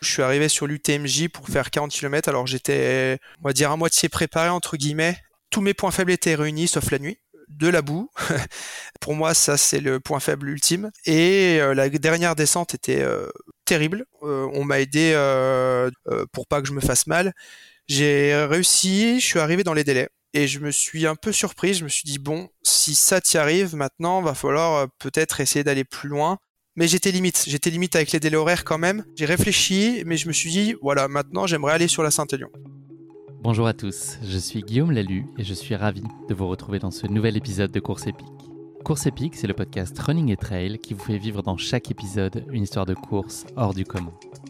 Je suis arrivé sur l'UTMJ pour faire 40 km, alors j'étais, on va dire, à moitié préparé, entre guillemets. Tous mes points faibles étaient réunis, sauf la nuit. De la boue. pour moi, ça, c'est le point faible ultime. Et euh, la dernière descente était euh, terrible. Euh, on m'a aidé pour pas que je me fasse mal. J'ai réussi, je suis arrivé dans les délais. Et je me suis un peu surpris, je me suis dit, bon, si ça t'y arrive, maintenant, va falloir peut-être essayer d'aller plus loin mais j'étais limite. J'étais limite avec les délais horaires quand même. J'ai réfléchi, mais je me suis dit, voilà, maintenant j'aimerais aller sur la Saint-Élion. Bonjour à tous, je suis Guillaume Lalu et je suis ravi de vous retrouver dans ce nouvel épisode de Course épique. Course épique, c'est le podcast Running et Trail qui vous fait vivre dans chaque épisode une histoire de course hors du commun.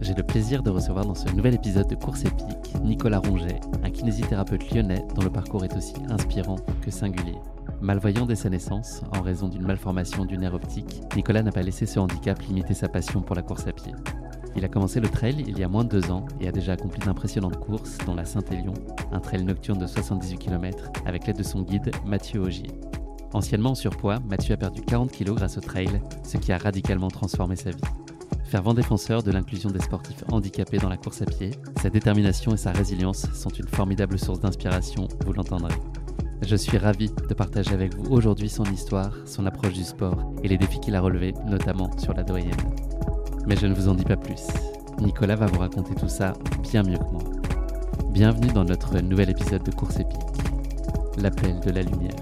J'ai le plaisir de recevoir dans ce nouvel épisode de Course épique Nicolas Ronget, un kinésithérapeute lyonnais dont le parcours est aussi inspirant que singulier. Malvoyant dès sa naissance, en raison d'une malformation du nerf optique, Nicolas n'a pas laissé ce handicap limiter sa passion pour la course à pied. Il a commencé le trail il y a moins de deux ans et a déjà accompli d'impressionnantes courses, dont la Saint-Élion, un trail nocturne de 78 km, avec l'aide de son guide Mathieu Augier. Anciennement en surpoids, Mathieu a perdu 40 kg grâce au trail, ce qui a radicalement transformé sa vie. Fervent défenseur de l'inclusion des sportifs handicapés dans la course à pied, sa détermination et sa résilience sont une formidable source d'inspiration, vous l'entendrez. Je suis ravi de partager avec vous aujourd'hui son histoire, son approche du sport et les défis qu'il a relevés, notamment sur la doyenne. Mais je ne vous en dis pas plus. Nicolas va vous raconter tout ça bien mieux que moi. Bienvenue dans notre nouvel épisode de Course épique, l'appel de la lumière.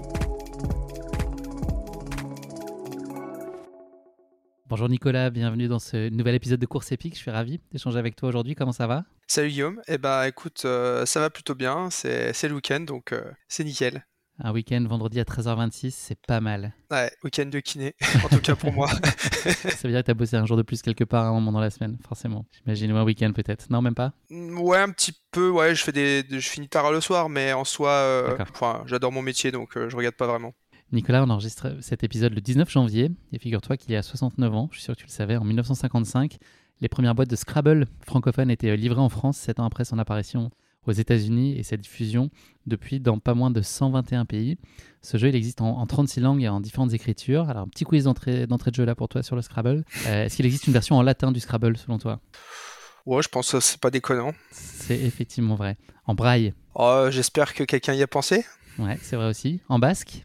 Bonjour Nicolas, bienvenue dans ce nouvel épisode de Course épique. Je suis ravi d'échanger avec toi aujourd'hui. Comment ça va? Salut Guillaume. Eh ben écoute, euh, ça va plutôt bien. C'est le week-end, donc euh, c'est nickel. Un week-end vendredi à 13h26, c'est pas mal. Ouais, week-end de kiné, en tout cas pour moi. ça veut dire que tu as bossé un jour de plus quelque part à un moment dans la semaine, forcément. J'imagine, un week-end peut-être. Non, même pas? Mm, Ouais, un petit peu. Ouais, je, fais des, je finis tard le soir, mais en soi, euh, j'adore mon métier, donc je regarde pas vraiment. Nicolas, on enregistre cet épisode le 19 janvier, et figure-toi qu'il y a 69 ans, je suis sûr que tu le savais, en 1955, les premières boîtes de Scrabble francophones étaient livrées en France, 7 ans après son apparition aux États-Unis et sa diffusion depuis dans pas moins de 121 pays. Ce jeu, il existe en, 36 langues et en différentes écritures. Alors, un petit quiz d'entrée de jeu là pour toi sur le Scrabble. Euh, est-ce qu'il existe une version en latin du Scrabble selon toi? Ouais, je pense que c'est pas déconnant. C'est effectivement vrai. En braille? Oh, J'espère que quelqu'un y a pensé. Ouais, c'est vrai aussi. En basque?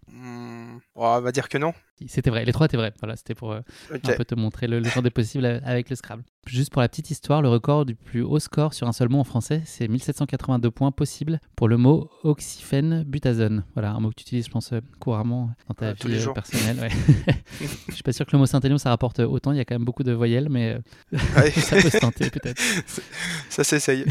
On va dire que non. C'était vrai, les trois étaient vrais. Voilà, c'était pour euh, un peu te montrer le, le champ des possibles avec le Scrabble. Juste pour la petite histoire, le record du plus haut score sur un seul mot en français, c'est 1782 points possibles pour le mot oxyphène butazone. Voilà, un mot que tu utilises, je pense, euh, couramment dans ta vie euh, personnelle. Ouais. je suis pas sûr que le mot Saint-Élion, ça rapporte autant. Il y a quand même beaucoup de voyelles, mais ça peut se tenter peut-être. Ça s'essaye.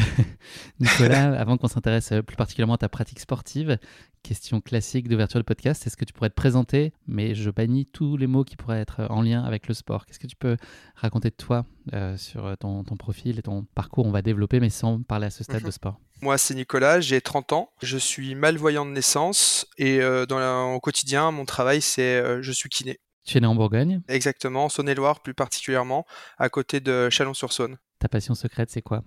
Nicolas, avant qu'on s'intéresse plus particulièrement à ta pratique sportive, question classique d'ouverture de podcast, est-ce que tu pourrais te présenter, mais je bannis tous les mots qui pourraient être en lien avec le sport. Qu'est-ce que tu peux raconter de toi euh, sur ton, profil et ton parcours On va développer, mais sans parler à ce stade mhm. de sport? Moi, c'est Nicolas, j'ai 30 ans, je suis malvoyant de naissance et euh, dans au quotidien, mon travail, c'est euh, je suis kiné. Tu es né en Bourgogne? Exactement, en Saône-et-Loire plus particulièrement, à côté de Chalon-sur-Saône. Ta passion secrète, c'est quoi?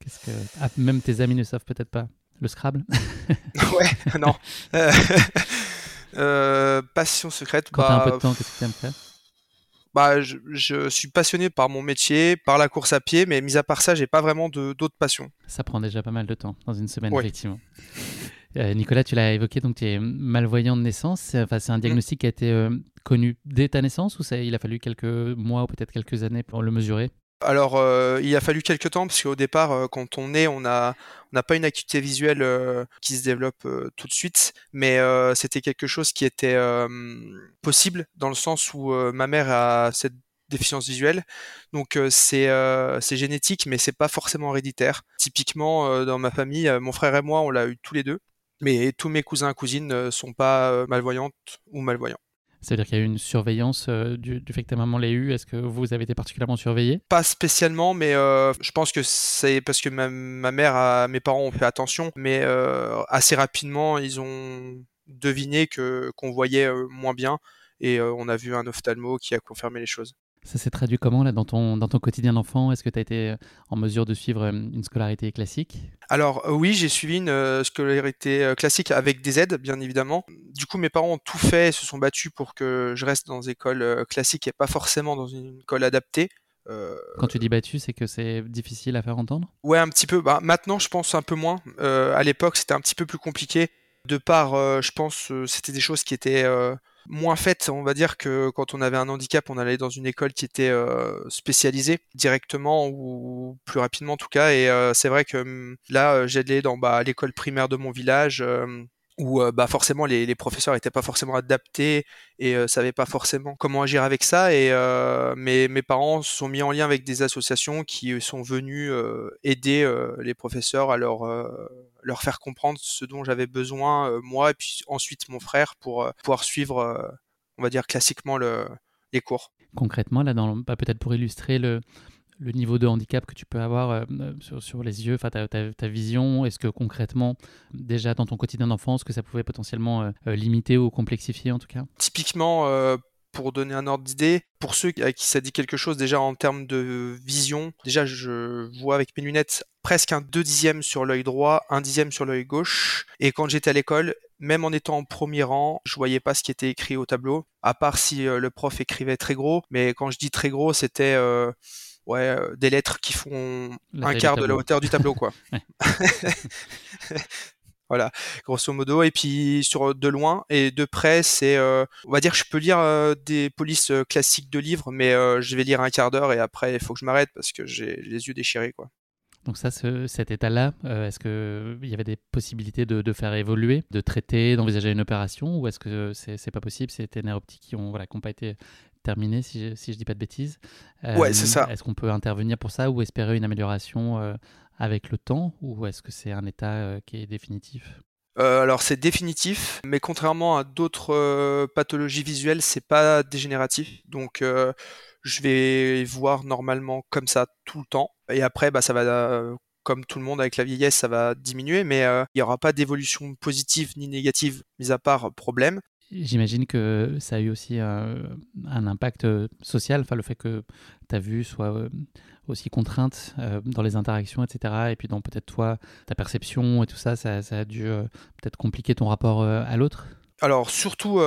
Qu'est-ce que ah, même tes amis ne savent peut-être pas le Scrabble? Ouais, non. passion secrète. Quand t'as un peu de temps, qu'est-ce que tu aimes faire? Bah, je, suis passionné par mon métier, par la course à pied, mais mis à part ça, j'ai pas vraiment d'autres passions. Ça prend déjà pas mal de temps dans une semaine, effectivement. Euh, Nicolas, tu l'as évoqué, donc tu es malvoyant de naissance. Enfin, c'est un mm. diagnostic qui a été euh, connu dès ta naissance ou ça, il a fallu quelques mois ou peut-être quelques années pour le mesurer? Alors, euh, il a fallu quelques temps parce qu'au départ, euh, quand on est, on n'a on pas une acuité visuelle euh, qui se développe tout de suite, mais c'était quelque chose qui était possible dans le sens où ma mère a cette déficience visuelle, donc c'est c'est génétique, mais c'est pas forcément héréditaire. Typiquement, dans ma famille, mon frère et moi, on l'a eu tous les deux, mais tous mes cousins et cousines ne sont pas malvoyantes ou malvoyants. Ça veut dire qu'il y a eu une surveillance euh, du, fait que ta maman l'ait eu. Est-ce que vous avez été particulièrement surveillé? Pas spécialement, mais euh, je pense que c'est parce que ma, mère, mes parents ont fait attention, mais euh, assez rapidement, ils ont deviné que qu'on voyait moins bien et on a vu un ophtalmo qui a confirmé les choses. Ça s'est traduit comment là dans ton, dans ton quotidien d'enfant? Est-ce que tu as été euh, en mesure de suivre euh, une scolarité classique? Alors euh, oui, j'ai suivi une scolarité classique avec des aides, bien évidemment. Du coup, mes parents ont tout fait, se sont battus pour que je reste dans des écoles classiques et pas forcément dans une école adaptée. Quand tu dis battu, c'est que c'est difficile à faire entendre? Ouais, un petit peu. Bah, maintenant, je pense un peu moins. à l'époque, c'était un petit peu plus compliqué. De part, je pense, c'était des choses qui étaient moins faite, on va dire, que quand on avait un handicap, on allait dans une école qui était euh, spécialisée directement ou plus rapidement en tout cas. Et euh, c'est vrai que hum, là, euh, j'allais dans bah, l'école primaire de mon village où bah forcément les, les professeurs n'étaient pas forcément adaptés et euh, savaient pas forcément comment agir avec ça et mes, mes parents se sont mis en lien avec des associations qui sont venues aider les professeurs à leur leur faire comprendre ce dont j'avais besoin moi et puis ensuite mon frère pour pouvoir suivre on va dire classiquement le, les cours. Concrètement là dans bah, peut-être pour illustrer le le niveau de handicap que tu peux avoir euh, sur, les yeux, ta, ta, vision Est-ce que concrètement, déjà dans ton quotidien d'enfance, que ça pouvait potentiellement euh, euh, limiter ou complexifier en tout cas? Typiquement, pour donner un ordre d'idée, pour ceux à qui ça dit quelque chose déjà en termes de vision, déjà je vois avec mes lunettes presque un 2 dixièmes sur l'œil droit, un dixième sur l'œil gauche. Et quand j'étais à l'école, même en étant en premier rang, je voyais pas ce qui était écrit au tableau, à part si le prof écrivait très gros. Mais quand je dis très gros, c'était ouais, euh, des lettres qui font un quart de la hauteur du tableau, quoi. voilà, grosso modo. Et puis sur de loin et de près, c'est, euh, on va dire, je peux lire euh, des polices classiques de livres, mais je vais lire un quart d'heure et après il faut que je m'arrête parce que j'ai les yeux déchirés, quoi. Donc ça, cet état-là, est-ce qu'il y avait des possibilités de, faire évoluer, de traiter, d'envisager une opération, ou est-ce que c'est pas possible? C'est des nerfs optiques qui n'ont voilà, pas été terminé, si je, si je dis pas de bêtises. ouais, c'est ça. Est-ce qu'on peut intervenir pour ça ou espérer une amélioration euh, avec le temps ou est-ce que c'est un état euh, qui est définitif? Euh, alors c'est définitif, mais contrairement à d'autres pathologies visuelles, c'est pas dégénératif. Donc je vais voir normalement comme ça tout le temps. Et après, bah, ça va, comme tout le monde avec la vieillesse, ça va diminuer, mais il n'y aura pas d'évolution positive ni négative, mis à part problème. J'imagine que ça a eu aussi un, impact euh, social, enfin le fait que ta vue soit euh, aussi contrainte euh, dans les interactions, etc. Et puis dans peut-être toi, ta perception et tout ça, ça, a dû peut-être compliquer ton rapport à l'autre? Alors surtout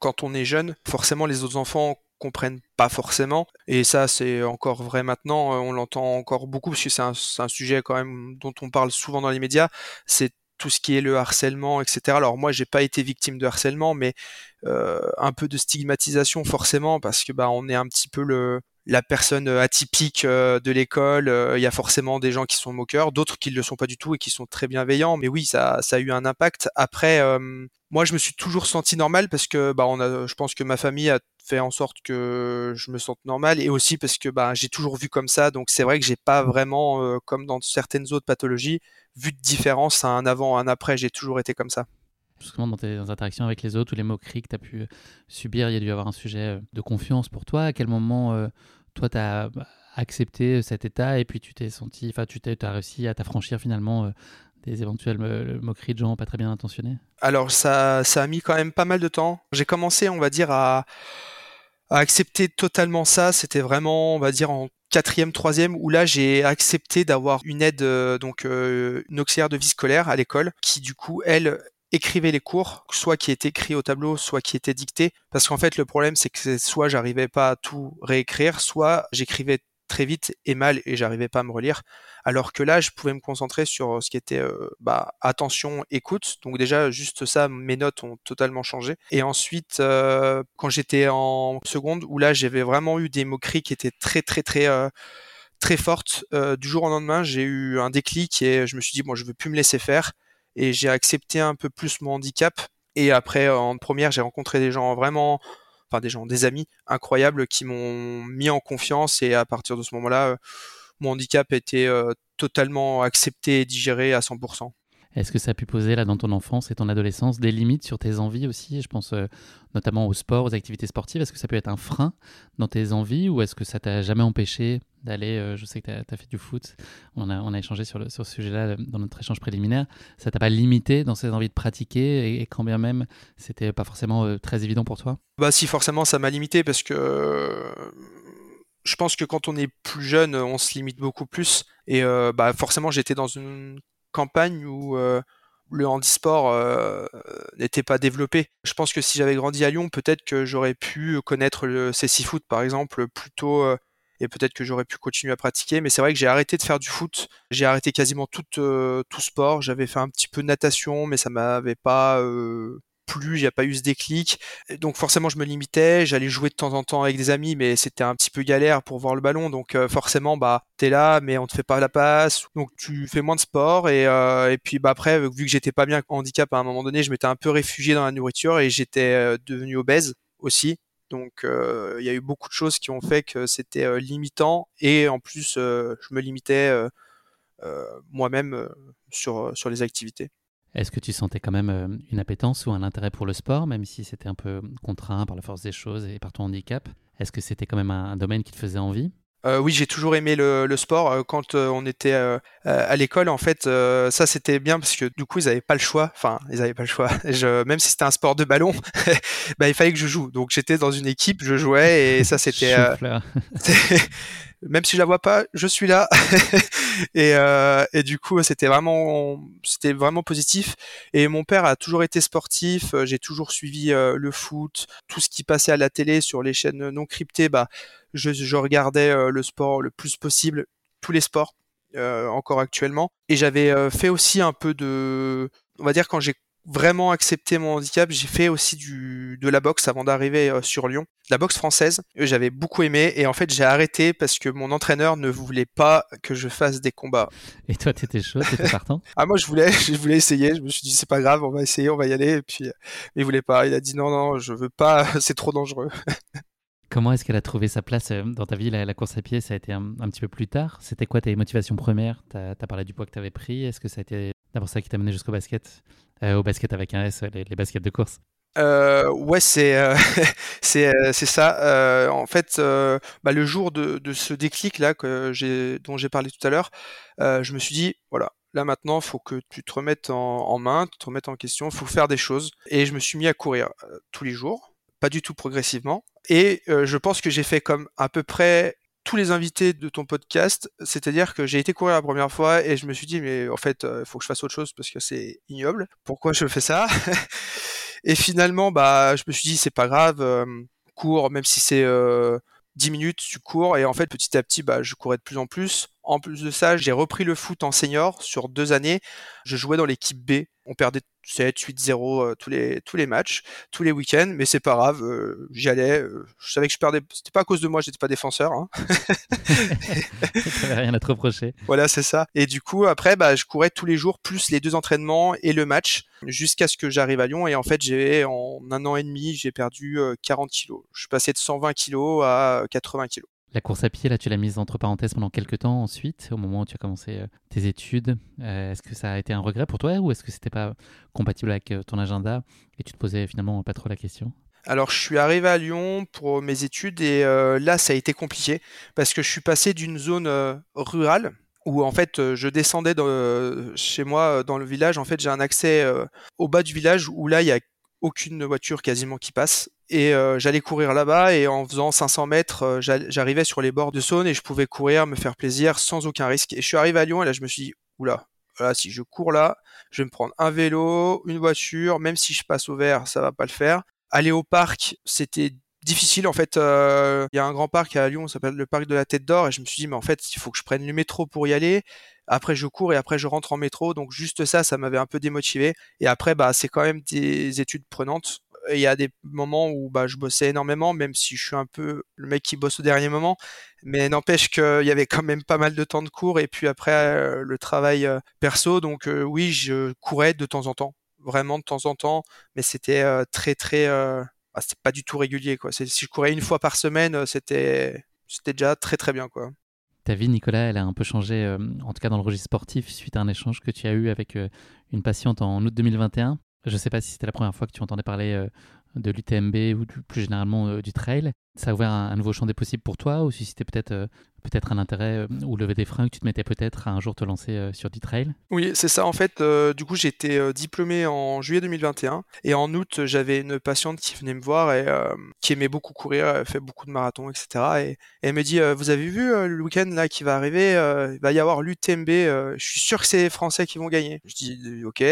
quand on est jeune, forcément les autres enfants comprennent pas forcément. Et ça, c'est encore vrai maintenant. On l'entend encore beaucoup parce que c'est un, un, sujet quand même dont on parle souvent dans les médias. C'est tout ce qui est le harcèlement, etc. Alors moi, j'ai pas été victime de harcèlement, mais euh, un peu de stigmatisation forcément parce que bah on est un petit peu le la personne atypique euh, de l'école. Euh, il y a forcément des gens qui sont moqueurs, d'autres qui ne le sont pas du tout et qui sont très bienveillants. Mais oui, ça, ça a eu un impact. Après, moi, je me suis toujours senti normal parce que bah on a, je pense que ma famille a fait en sorte que je me sente normal et aussi parce que bah, j'ai toujours vu comme ça. Donc c'est vrai que j'ai pas vraiment, comme dans certaines autres pathologies, vu de différence à un avant, un après. J'ai toujours été comme ça. Justement, dans tes interactions avec les autres ou les moqueries que tu as pu euh, subir, il y a dû y avoir un sujet euh, de confiance pour toi. À quel moment, euh, toi, tu as bah, accepté cet état et puis tu t'es senti, enfin, tu as réussi à t'affranchir finalement des éventuelles moqueries de gens pas très bien intentionnés? Alors, ça, ça a mis quand même pas mal de temps. J'ai commencé, on va dire, à, à accepter totalement ça. C'était vraiment, on va dire, en quatrième, troisième, où là j'ai accepté d'avoir une aide, donc une auxiliaire de vie scolaire à l'école, qui du coup, elle, écrivait les cours, soit qui étaient écrits au tableau, soit qui étaient dictés. Parce qu'en fait, le problème, c'est que soit j'arrivais pas à tout réécrire, soit j'écrivais très vite et mal et j'arrivais pas à me relire. Alors que là, je pouvais me concentrer sur euh, ce qui était euh, bah, attention, écoute. Donc déjà, juste ça, mes notes ont totalement changé. Et ensuite, euh, quand j'étais en seconde, où là, j'avais vraiment eu des moqueries qui étaient très, très, très... très fortes. du jour au lendemain, j'ai eu un déclic et je me suis dit bon, je veux plus me laisser faire et j'ai accepté un peu plus mon handicap. Et après, en première, j'ai rencontré des gens vraiment, enfin des gens, des amis incroyables qui m'ont mis en confiance et à partir de ce moment-là, euh, mon handicap était euh, totalement accepté et digéré à 100%. Est-ce que ça a pu poser là dans ton enfance et ton adolescence des limites sur tes envies aussi? Je pense euh, notamment au sport, aux activités sportives. Est-ce que ça peut être un frein dans tes envies ou est-ce que ça t'a jamais empêché d'aller euh, Je sais que tu as, fait du foot, on a, on a échangé sur, le, sur ce sujet-là euh, dans notre échange préliminaire. Ça t'a pas limité dans ces envies de pratiquer et, quand bien même c'était pas forcément très évident pour toi? Bah si, forcément ça m'a limité parce que je pense que quand on est plus jeune, on se limite beaucoup plus. Et bah forcément, j'étais dans une campagne où euh, le handisport euh, n'était pas développé. Je pense que si j'avais grandi à Lyon, peut-être que j'aurais pu connaître le CC Foot par exemple plus tôt euh, et peut-être que j'aurais pu continuer à pratiquer. Mais c'est vrai que j'ai arrêté de faire du foot. J'ai arrêté quasiment tout, tout sport. J'avais fait un petit peu de natation, mais ça m'avait pas plus, il n'y a pas eu ce déclic. Donc forcément, je me limitais, j'allais jouer de temps en temps avec des amis, mais c'était un petit peu galère pour voir le ballon. Donc euh, forcément, bah, t'es là, mais on te fait pas la passe. Donc tu fais moins de sport. Et, euh, et puis bah, après, vu que j'étais pas bien handicap à un moment donné, je m'étais un peu réfugié dans la nourriture et j'étais euh, devenu obèse aussi. Donc il y a eu beaucoup de choses qui ont fait que c'était limitant. Et en plus, je me limitais moi-même sur, les activités. Est-ce que tu sentais quand même euh, une appétence ou un intérêt pour le sport, même si c'était un peu contraint par la force des choses et par ton handicap? Est-ce que c'était quand même un, domaine qui te faisait envie? Euh, oui, j'ai toujours aimé le, sport. Euh, quand on était à l'école, en fait, ça c'était bien parce que du coup, ils n'avaient pas le choix. Enfin, ils n'avaient pas le choix. Je, même si c'était un sport de ballon, bah, il fallait que je joue. Donc j'étais dans une équipe, je jouais et ça c'était. même si je la vois pas, je suis là. Et, euh, et, du coup, c'était vraiment, c'était vraiment positif. Et mon père a toujours été sportif. J'ai toujours suivi euh, le foot, tout ce qui passait à la télé sur les chaînes non cryptées. Bah, je, regardais euh, le sport le plus possible, tous les sports. Euh, encore actuellement et j'avais fait aussi un peu de on va dire quand j'ai vraiment accepté mon handicap, j'ai fait aussi du, de la boxe avant d'arriver euh, sur Lyon. La boxe française, j'avais beaucoup aimé et en fait j'ai arrêté parce que mon entraîneur ne voulait pas que je fasse des combats. Et toi t'étais chaud, t'étais partant? Ah moi je voulais, je voulais essayer, je me suis dit c'est pas grave, on va essayer, on va y aller et puis euh, il voulait pas, il a dit non non, je veux pas, c'est trop dangereux. Comment est-ce qu'elle a trouvé sa place euh, dans ta vie la, course à pied? Ça a été un, petit peu plus tard? C'était quoi tes motivations premières? Tu as, parlé du poids que tu avais pris? Est-ce que ça a été d'abord ça qui t'a mené jusqu'au basket euh, Au basket avec un S, les, baskets de course euh, ouais, c'est c'est c'est ça. en fait, bah, le jour de, ce déclic là que dont j'ai parlé tout à l'heure, je me suis dit voilà, là maintenant, faut que tu te remettes en, main, tu te remettes en question, faut faire des choses. Et je me suis mis à courir tous les jours pas du tout progressivement. Et euh, je pense que j'ai fait comme à peu près les invités de ton podcast, c'est-à-dire que j'ai été courir la première fois et je me suis dit mais en fait il euh, faut que je fasse autre chose parce que c'est ignoble. Pourquoi je fais ça? Et finalement bah je me suis dit c'est pas grave, euh, cours même si c'est 10 minutes, tu cours et en fait petit à petit bah je courais de plus en plus. En plus de ça, j'ai repris le foot en senior sur deux années. Je jouais dans l'équipe B. On perdait 7, 8, 0 tous les tous les matchs, tous les week-ends, mais c'est pas grave, euh, j'y allais. Euh, je savais que je perdais. C'était pas à cause de moi, j'étais pas défenseur. Hein. rien à te reprocher. Voilà, c'est ça. Et du coup, après, bah, je courais tous les jours, plus les deux entraînements et le match, jusqu'à ce que j'arrive à Lyon. Et en fait, j'ai en un an et demi, j'ai perdu 40 euh, kilos. Je suis passé de 120 kilos à 80 kilos. La course à pied, là, tu l'as mise entre parenthèses pendant quelques temps ensuite, au moment où tu as commencé euh, tes études. Euh, est-ce que ça a été un regret pour toi ou est-ce que c'était pas compatible avec euh, ton agenda et tu te posais finalement pas trop la question? Alors je suis arrivé à Lyon pour mes études et là ça a été compliqué parce que je suis passé d'une zone rurale où en fait je descendais chez moi dans le village. En fait j'ai un accès au bas du village où là il y a aucune voiture quasiment qui passe et j'allais courir là-bas et en faisant 500 mètres, j'arrivais sur les bords de Saône et je pouvais courir, me faire plaisir sans aucun risque. Et je suis arrivé à Lyon et là je me suis dit, oula, voilà, si je cours là, je vais me prendre un vélo, une voiture, même si je passe au vert, ça va pas le faire. Aller au parc, c'était difficile en fait. Il y a un grand parc à Lyon, ça s'appelle le parc de la Tête d'Or, et je me suis dit mais en fait il faut que je prenne le métro pour y aller. Après je cours et après je rentre en métro, donc juste ça, ça m'avait un peu démotivé. Et après bah c'est quand même des études prenantes il y a des moments où bah, je bossais énormément, même si je suis un peu le mec qui bosse au dernier moment. Mais n'empêche qu'il y avait quand même pas mal de temps de cours et puis après euh, le travail euh, perso. Donc euh, oui, je courais de temps en temps, vraiment de temps en temps, mais c'était très très, bah, c'était pas du tout régulier quoi. Si je courais une fois par semaine, c'était c'était déjà très très bien quoi. Ta vie, Nicolas, elle a un peu changé, en tout cas dans le registre sportif, suite à un échange que tu as eu avec une patiente en août 2021. Je ne sais pas si c'était la première fois que tu entendais parler euh, de l'UTMB ou plus généralement euh, du trail. Ça a ouvert un, nouveau champ des possibles pour toi ou si c'était peut-être euh, peut-être un intérêt ou lever des freins que tu te mettais peut-être à un jour te lancer sur du trail? Oui, c'est ça. En fait, du coup, j'étais diplômé en juillet 2021 et en août, j'avais une patiente qui venait me voir et qui aimait beaucoup courir, elle fait beaucoup de marathons, etc. Et, elle me dit Vous avez vu le week-end là qui va arriver Il va y avoir l'UTMB. je suis sûr que c'est les Français qui vont gagner. Je dis Ok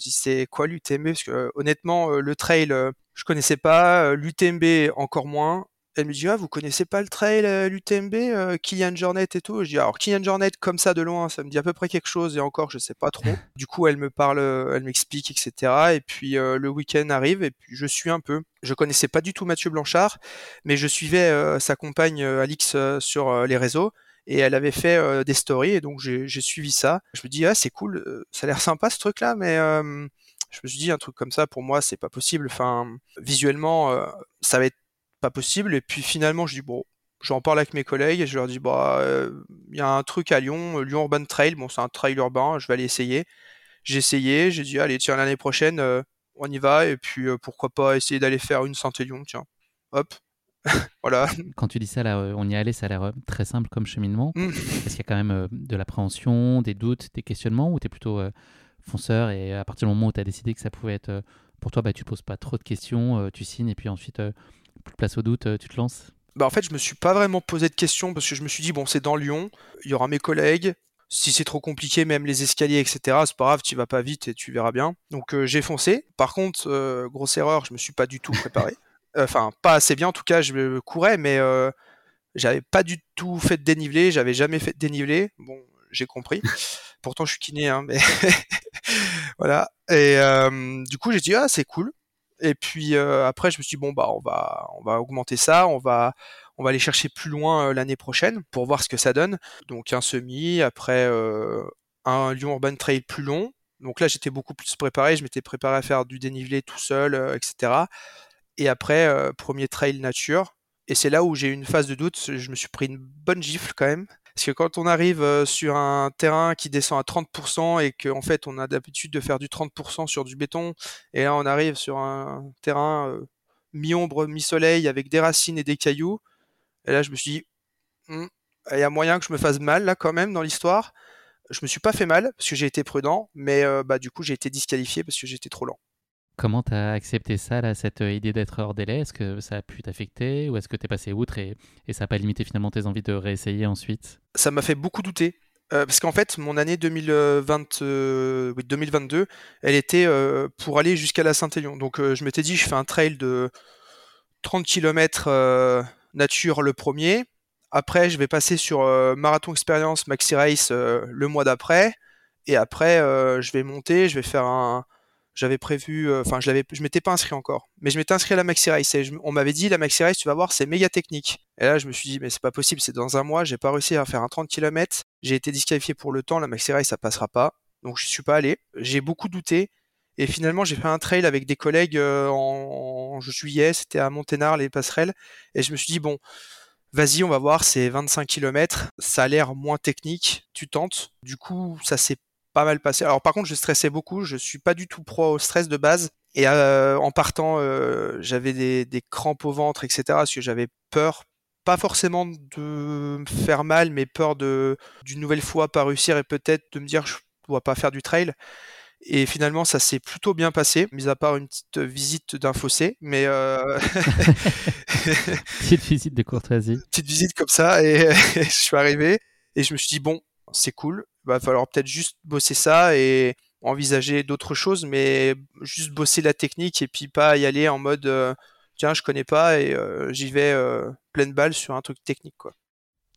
dis c'est quoi l'UTMB Parce que honnêtement, euh, le trail, euh, je connaissais pas, euh, l'UTMB encore moins. Elle me dit ah vous connaissez pas le trail l'UTMB Kylian Jornet et tout? Je dis alors Kylian Jornet comme ça de loin, ça me dit à peu près quelque chose et encore je sais pas trop. Du coup elle me parle, elle m'explique etc. Et puis le week-end arrive et puis je suis un peu. Je connaissais pas du tout Mathieu Blanchard, mais je suivais sa compagne Alix sur les réseaux et elle avait fait euh, des stories et donc j'ai suivi ça. Je me dis ah c'est cool, euh, ça a l'air sympa ce truc là, mais euh, je me suis dit un truc comme ça pour moi c'est pas possible. Enfin visuellement ça va être pas possible et puis finalement je dis bon j'en parle avec mes collègues et je leur dis bah il y a un truc à Lyon, Lyon Urban Trail, bon c'est un trail urbain, je vais aller essayer. J'ai essayé, j'ai dit allez tiens l'année prochaine on y va et puis pourquoi pas essayer d'aller faire une Saint-Élion tiens. Hop, voilà. Quand tu dis ça, là, euh, on y allait, ça a l'air euh, très simple comme cheminement. Mm. Est-ce qu'il y a quand même euh, de l'appréhension, des doutes, des questionnements, ou tu es plutôt fonceur et à partir du moment où tu as décidé que ça pouvait être pour toi, bah, tu poses pas trop de questions, tu signes et puis ensuite, plus de place au doute, tu te lances? Bah en fait, je me suis pas vraiment posé de questions parce que je me suis dit, bon, c'est dans Lyon, il y aura mes collègues, si c'est trop compliqué, même les escaliers, etc., c'est pas grave, tu vas pas vite et tu verras bien. Donc j'ai foncé. Par contre, grosse erreur, je me suis pas du tout préparé. enfin pas assez bien en tout cas, je courais, mais euh, j'avais pas du tout fait de dénivelé, j'avais jamais fait de dénivelé. Bon, j'ai compris. Pourtant, je suis kiné, hein, mais voilà. Et euh, du coup, j'ai dit ah c'est cool. Et puis euh, après, je me suis dit bon bah on va on va augmenter ça, on va on va aller chercher plus loin l'année prochaine pour voir ce que ça donne. Donc un semi, après un Lyon Urban Trail plus long. Donc là, j'étais beaucoup plus préparé. Je m'étais préparé à faire du dénivelé tout seul, etc. Et après, euh, premier trail nature. Et c'est là où j'ai eu une phase de doute. Je me suis pris une bonne gifle quand même. Parce que quand on arrive euh, sur un terrain qui descend à 30% et qu'en fait on a d'habitude de faire du 30% sur du béton, et là on arrive sur un terrain euh, mi-ombre, mi-soleil avec des racines et des cailloux, et là je me suis dit, hmm, il y a moyen que je me fasse mal là quand même dans l'histoire. Je me suis pas fait mal parce que j'ai été prudent, mais bah, du coup j'ai été disqualifié parce que j'étais trop lent. Comment tu as accepté ça, là, cette euh, idée d'être hors délai? Est-ce que ça a pu t'affecter? Ou est-ce que tu passé outre et, ça n'a pas limité finalement tes envies de réessayer ensuite? Ça m'a fait beaucoup douter. Euh, parce qu'en fait, mon année 2020, 2022, euh, elle était pour aller jusqu'à la Saint-Élion. Donc je m'étais dit, je fais un trail de 30 km nature le premier. Après, je vais passer sur Marathon Experience Maxi Race le mois d'après. Et après, je vais monter, je vais faire un, j'avais prévu, euh, enfin, je l'avais, je m'étais pas inscrit encore, mais je m'étais inscrit à la Maxi Race. On m'avait dit, la Maxi Race, tu vas voir, c'est méga technique. Et là, je me suis dit, mais c'est pas possible, c'est dans un mois, j'ai pas réussi à faire un 30 km, j'ai été disqualifié pour le temps, la Maxi Race, ça passera pas. Donc, je suis pas allé. J'ai beaucoup douté. Et finalement, j'ai fait un trail avec des collègues euh, en, juillet, c'était à Monténard, les passerelles. Et je me suis dit, bon, vas-y, on va voir, c'est 25 km, ça a l'air moins technique, tu tentes. Du coup, ça s'est pas mal passé. Alors par contre, je stressais beaucoup. Je suis pas du tout pro au stress de base. Et euh, en partant, euh, j'avais des, des, crampes au ventre, etc. Parce que j'avais peur, pas forcément de me faire mal, mais peur de d'une nouvelle fois pas réussir et peut-être de me dire je dois pas faire du trail. Et finalement, ça s'est plutôt bien passé, mis à part une petite visite d'un fossé. Mais euh... petite visite de courtoisie. Petite visite comme ça, et je suis arrivé et je me suis dit bon, c'est cool. Il va falloir peut-être juste bosser ça et envisager d'autres choses, mais juste bosser la technique et puis pas y aller en mode euh, tiens, je connais pas et euh, j'y vais euh, pleine balle sur un truc technique quoi.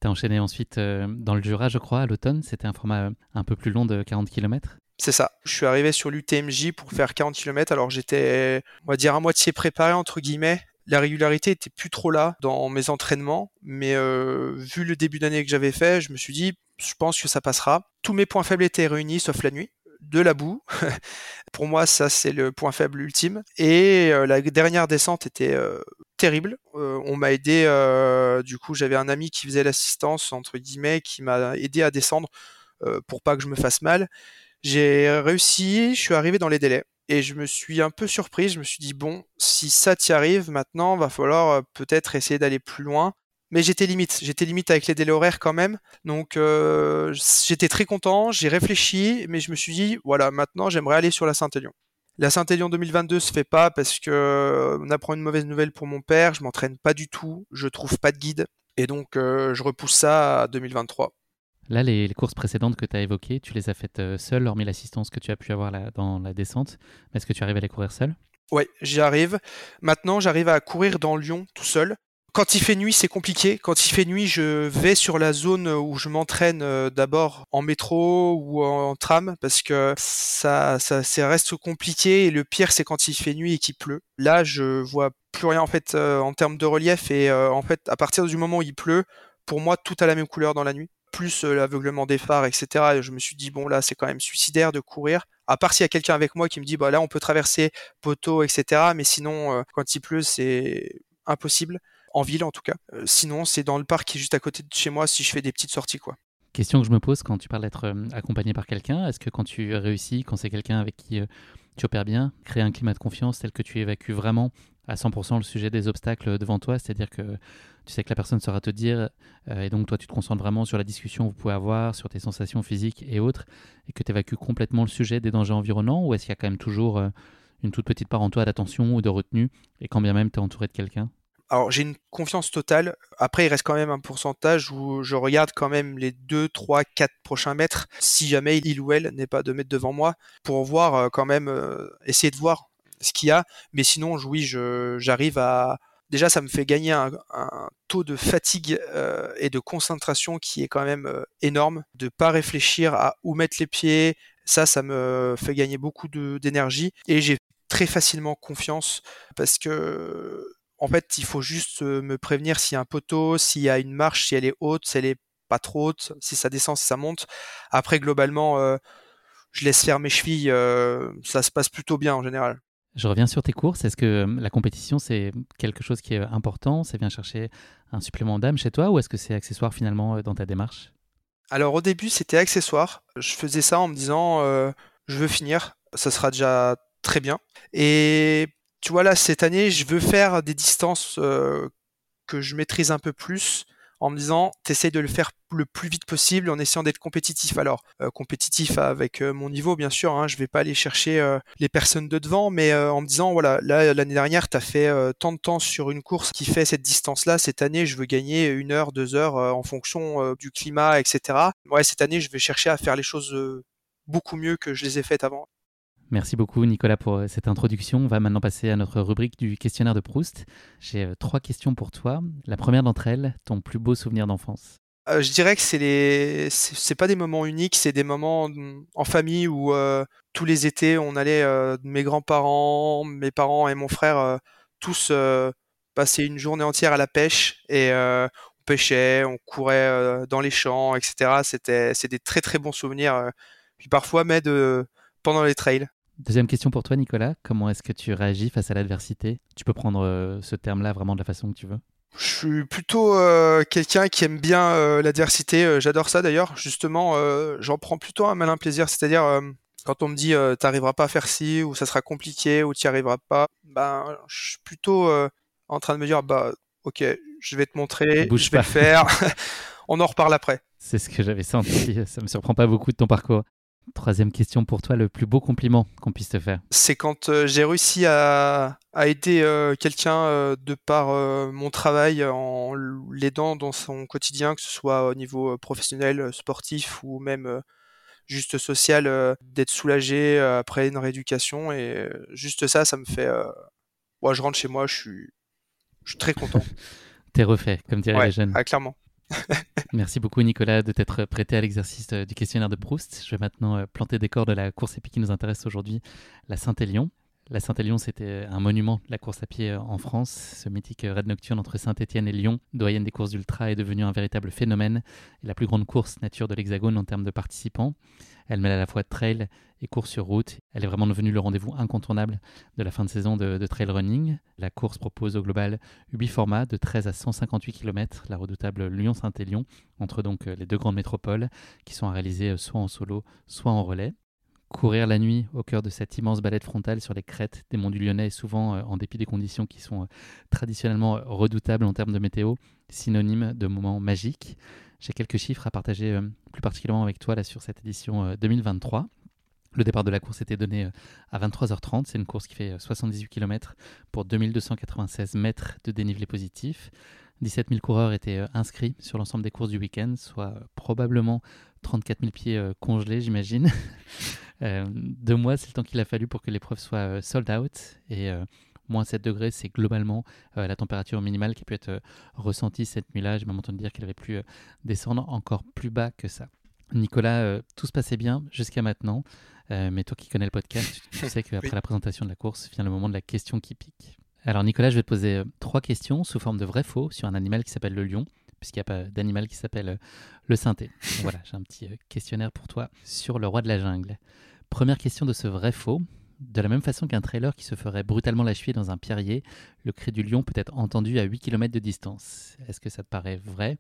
T'as enchaîné ensuite dans le Jura, je crois, à l'automne. C'était un format un peu plus long de 40 km. C'est ça. Je suis arrivé sur l'UTMJ pour faire 40 km. Alors j'étais, on va dire, à moitié préparé entre guillemets. La régularité était plus trop là dans mes entraînements, mais vu le début d'année que j'avais fait, je me suis dit, je pense que ça passera. Tous mes points faibles étaient réunis, sauf la nuit de la boue. Pour moi, ça, c'est le point faible ultime. Et euh, la dernière descente était euh, terrible. Euh, on m'a aidé, du coup, j'avais un ami qui faisait l'assistance, entre guillemets, qui m'a aidé à descendre pour pas que je me fasse mal. J'ai réussi, je suis arrivé dans les délais. Et je me suis un peu surpris, je me suis dit, bon, si ça t'y arrive, maintenant, va falloir peut-être essayer d'aller plus loin mais j'étais limite. J'étais limite avec les délais horaires quand même. Donc euh, j'étais très content, j'ai réfléchi, mais je me suis dit, voilà, maintenant j'aimerais aller sur la Saint-Élion. La Saint-Élion 2022 se fait pas parce que on apprend une mauvaise nouvelle pour mon père, je m'entraîne pas du tout, je trouve pas de guide, et donc euh, je repousse ça à 2023. Là, les, courses précédentes que tu as évoquées, tu les as faites euh, seul, hormis l'assistance que tu as pu avoir là, dans la descente. Est-ce que tu arrives à les courir seul Oui, j'y arrive. Maintenant, j'arrive à courir dans Lyon tout seul. Quand il fait nuit, c'est compliqué. Quand il fait nuit, je vais sur la zone où je m'entraîne euh, d'abord en métro ou en tram parce que ça, ça, reste compliqué. Et le pire, c'est quand il fait nuit et qu'il pleut. Là, je vois plus rien en fait euh, en termes de relief et euh, en fait, à partir du moment où il pleut, pour moi, tout a la même couleur dans la nuit. Plus l'aveuglement des phares, etc. Et je me suis dit bon là, c'est quand même suicidaire de courir. À part s'il y a quelqu'un avec moi qui me dit bah là, on peut traverser poteau, etc. Mais sinon, quand il pleut, c'est impossible en ville en tout cas. Euh, sinon, c'est dans le parc qui est juste à côté de chez moi si je fais des petites sorties quoi. Question que je me pose quand tu parles d'être euh, accompagné par quelqu'un, est-ce que quand tu réussis, quand c'est quelqu'un avec qui euh, tu opères bien, créer un climat de confiance tel que tu évacues vraiment à 100% le sujet des obstacles devant toi, c'est-à-dire que tu sais que la personne saura te dire, et donc toi tu te concentres vraiment sur la discussion que vous pouvez avoir, sur tes sensations physiques et autres, et que tu évacues complètement le sujet des dangers environnants, ou est-ce qu'il y a quand même toujours une toute petite part en toi d'attention ou de retenue, et quand bien même tu es entouré de quelqu'un? Alors j'ai une confiance totale. Après, il reste quand même un pourcentage où je regarde quand même les 2, 3, 4 prochains mètres, si jamais il ou elle n'est pas 2 mètres devant moi, pour voir euh, quand même, euh, essayer de voir ce qu'il y a. Mais sinon, oui, j'arrive à... Déjà, ça me fait gagner un, taux de fatigue euh, et de concentration qui est quand même énorme. De pas réfléchir à où mettre les pieds, ça, ça me fait gagner beaucoup d'énergie. Et j'ai très facilement confiance parce que en fait, il faut juste euh, me prévenir s'il y a un poteau, s'il y a une marche, si elle est haute, si elle est pas trop haute, si ça descend, si ça monte. Après, globalement, euh, je laisse faire mes chevilles, euh, ça se passe plutôt bien en général. Je reviens sur tes courses. Est-ce que la compétition, c'est quelque chose qui est important? Ça vient chercher un supplément d'âme chez toi ou est-ce que c'est accessoire finalement dans ta démarche? Alors au début, c'était accessoire. Je faisais ça en me disant, je veux finir, ça sera déjà très bien. Et tu vois là cette année je veux faire des distances euh, que je maîtrise un peu plus en me disant t'essayes de le faire le plus vite possible en essayant d'être compétitif. Alors euh, compétitif avec euh, mon niveau bien sûr hein, je vais pas aller chercher les personnes de devant mais en me disant voilà là l'année dernière tu as fait tant de temps sur une course qui fait cette distance là cette année je veux gagner une heure deux heures en fonction du climat etc ouais cette année je vais chercher à faire les choses beaucoup mieux que je les ai faites avant Merci beaucoup Nicolas pour euh, cette introduction. On va maintenant passer à notre rubrique du questionnaire de Proust. J'ai euh, trois questions pour toi. La première d'entre elles, ton plus beau souvenir d'enfance euh, Je dirais que c'est les, c'est pas des moments uniques, c'est des moments en famille où tous les étés on allait, mes grands-parents, mes parents et mon frère, tous passer une journée entière à la pêche et on pêchait, on courait dans les champs, etc. C'était, c'est des très très bons souvenirs. Puis parfois, mais de pendant les trails. Deuxième question pour toi, Nicolas. Comment est-ce que tu réagis face à l'adversité? Tu peux prendre euh, ce terme-là vraiment de la façon que tu veux. Je suis plutôt euh, quelqu'un qui aime bien euh, l'adversité. J'adore ça d'ailleurs. Justement, j'en prends plutôt un malin plaisir. C'est-à-dire, quand on me dit tu n'arriveras pas à faire ci, ou ça sera compliqué, ou tu n'y arriveras pas, ben, je suis plutôt en train de me dire bah, ok, je vais te montrer, je vais le faire. on en reparle après. C'est ce que j'avais senti. Ça me surprend pas beaucoup de ton parcours. Troisième question pour toi, le plus beau compliment qu'on puisse te faire C'est quand euh, j'ai réussi à, aider euh, quelqu'un euh, de par mon travail en l'aidant dans son quotidien, que ce soit au niveau professionnel, sportif ou même juste social, d'être soulagé après une rééducation. Et juste ça, ça me fait... Moi, je rentre chez moi, je suis, je suis très content. T'es refait, comme dirait les jeunes. Ah, clairement. Merci beaucoup Nicolas de t'être prêté à l'exercice euh, du questionnaire de Proust. Je vais maintenant euh, planter des corps de la course épique qui nous intéresse aujourd'hui, la Saint-Élion. La Saint-Élion, c'était un monument de la course à pied euh, en France. Ce mythique raid nocturne entre Saint-Étienne et Lyon, doyenne des courses d'ultra, est devenu un véritable phénomène et la plus grande course nature de l'Hexagone en termes de participants. Elle mêle à la fois trail et course sur route. Elle est vraiment devenue le rendez-vous incontournable de la fin de saison de, trail running. La course propose au global 8 formats de 13 à 158 km, la redoutable Lyon-Saint-Élion, entre donc les deux grandes métropoles, qui sont à réaliser soit en solo, soit en relais. Courir la nuit au cœur de cette immense balade frontale sur les crêtes des monts du Lyonnais, souvent euh, en dépit des conditions qui sont euh, traditionnellement redoutables en termes de météo, synonyme de moments magiques. J'ai quelques chiffres à partager euh, plus particulièrement avec toi là, sur cette édition 2023. Euh, Le départ de la course était donné euh, à 23h30. C'est une course qui fait 78 km pour 2296 mètres de dénivelé positif. 17 000 coureurs étaient inscrits sur l'ensemble des courses du week-end, soit probablement 34 000 pieds congelés, j'imagine. deux mois, c'est le temps qu'il a fallu pour que l'épreuve soit sold out. Et moins 7 degrés, c'est globalement euh, la température minimale qui peut être euh, ressentie cette nuit-là. J'ai même entendu dire qu'elle avait pu euh, descendre encore plus bas que ça. Nicolas, tout se passait bien jusqu'à maintenant, mais toi qui connais le podcast, tu, sais qu'après la présentation de la course vient le moment de la question qui pique. Alors Nicolas, je vais te poser trois questions sous forme de vrai-faux sur un animal qui s'appelle le lion, puisqu'il n'y a pas d'animal qui s'appelle le synthé. voilà, j'ai un petit questionnaire pour toi sur le roi de la jungle. Première question de ce vrai-faux. De la même façon qu'un trailer qui se ferait brutalement la dans un pierrier, le cri du lion peut être entendu à 8 km de distance. Est-ce que ça te paraît vrai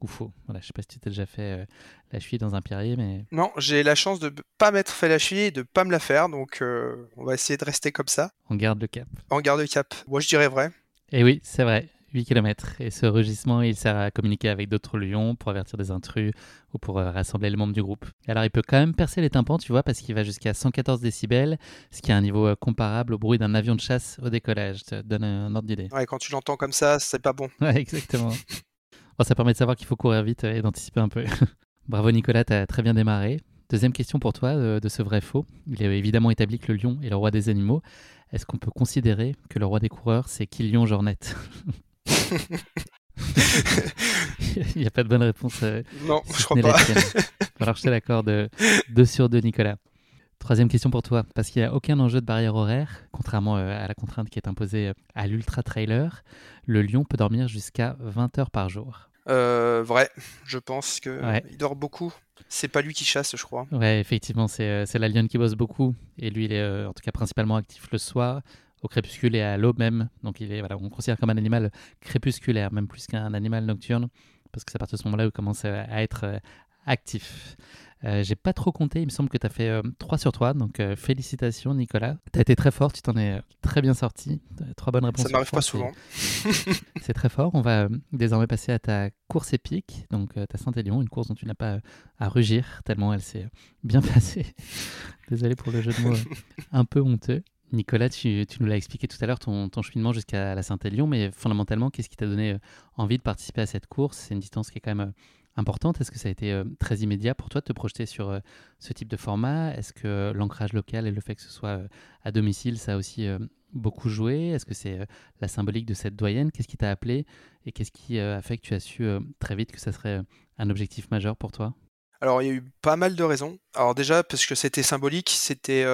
ou faux? Voilà, Je sais pas si tu t'es déjà fait euh, la cheville dans un pierrier, mais... Non, j'ai la chance de ne pas m'être fait la cheville et de pas me la faire, donc euh, on va essayer de rester comme ça. On garde le cap. On garde le cap. Moi, je dirais vrai. Et oui, c'est vrai. 8 km. Et ce rugissement, il sert à communiquer avec d'autres lions pour avertir des intrus ou pour euh, rassembler les membres du groupe. alors, il peut quand même percer les tympans, tu vois, parce qu'il va jusqu'à 114 décibels, ce qui est un niveau euh, comparable au bruit d'un avion de chasse au décollage. Ça te donne un ordre d'idée. Ouais, quand tu l'entends comme ça, c'est pas bon. Ouais, exactement. bon, ça permet de savoir qu'il faut courir vite et d'anticiper un peu. Bravo Nicolas, tu as très bien démarré. Deuxième question pour toi de, de ce vrai faux. Il est évidemment établi que le lion est le roi des animaux. Est-ce qu'on peut considérer que le roi des coureurs, c'est Kilian Jornet? Il n'y a pas de bonne réponse. Euh, non, je crois pas. Alors je te l'accorde 2 sur 2, Nicolas. Troisième question pour toi, parce qu'il n'y a aucun enjeu de barrière horaire, contrairement euh, à la contrainte qui est imposée euh, à l'ultra trailer, le lion peut dormir jusqu'à 20 heures par jour. vrai, je pense qu'il il dort beaucoup. C'est pas lui qui chasse, je crois. Ouais, effectivement, c'est la lionne qui bosse beaucoup. Et lui, il est en tout cas principalement actif le soir au crépuscule et à l'aube même. Donc il est, voilà, on considère comme un animal crépusculaire, même plus qu'un animal nocturne, parce que c'est à partir de ce moment-là où il commence à être euh, actif. Euh, j'ai pas trop compté, il me semble que tu as fait 3 euh, sur 3, donc félicitations Nicolas. Tu as été très fort, tu t'en es très bien sorti. Trois bonnes réponses. Ça m'arrive pas souvent. C'est très fort. On va désormais passer à ta course épique, donc ta Saint-Élion, une course dont tu n'as pas à rugir, tellement elle s'est bien passée. Désolé pour le jeu de mots un peu honteux. Nicolas, tu, nous l'as expliqué tout à l'heure, ton, cheminement jusqu'à la Saint-Élion, mais fondamentalement, qu'est-ce qui t'a donné euh, envie de participer à cette course? C'est une distance qui est quand même euh, importante. Est-ce que ça a été euh, très immédiat pour toi de te projeter sur ce type de format? Est-ce que l'ancrage local et le fait que ce soit à domicile, ça a aussi beaucoup joué? Est-ce que c'est la symbolique de cette doyenne? Qu'est-ce qui t'a appelé Et qu'est-ce qui a fait que tu as su très vite que ça serait un objectif majeur pour toi? Alors, il y a eu pas mal de raisons. Alors déjà, parce que c'était symbolique, c'était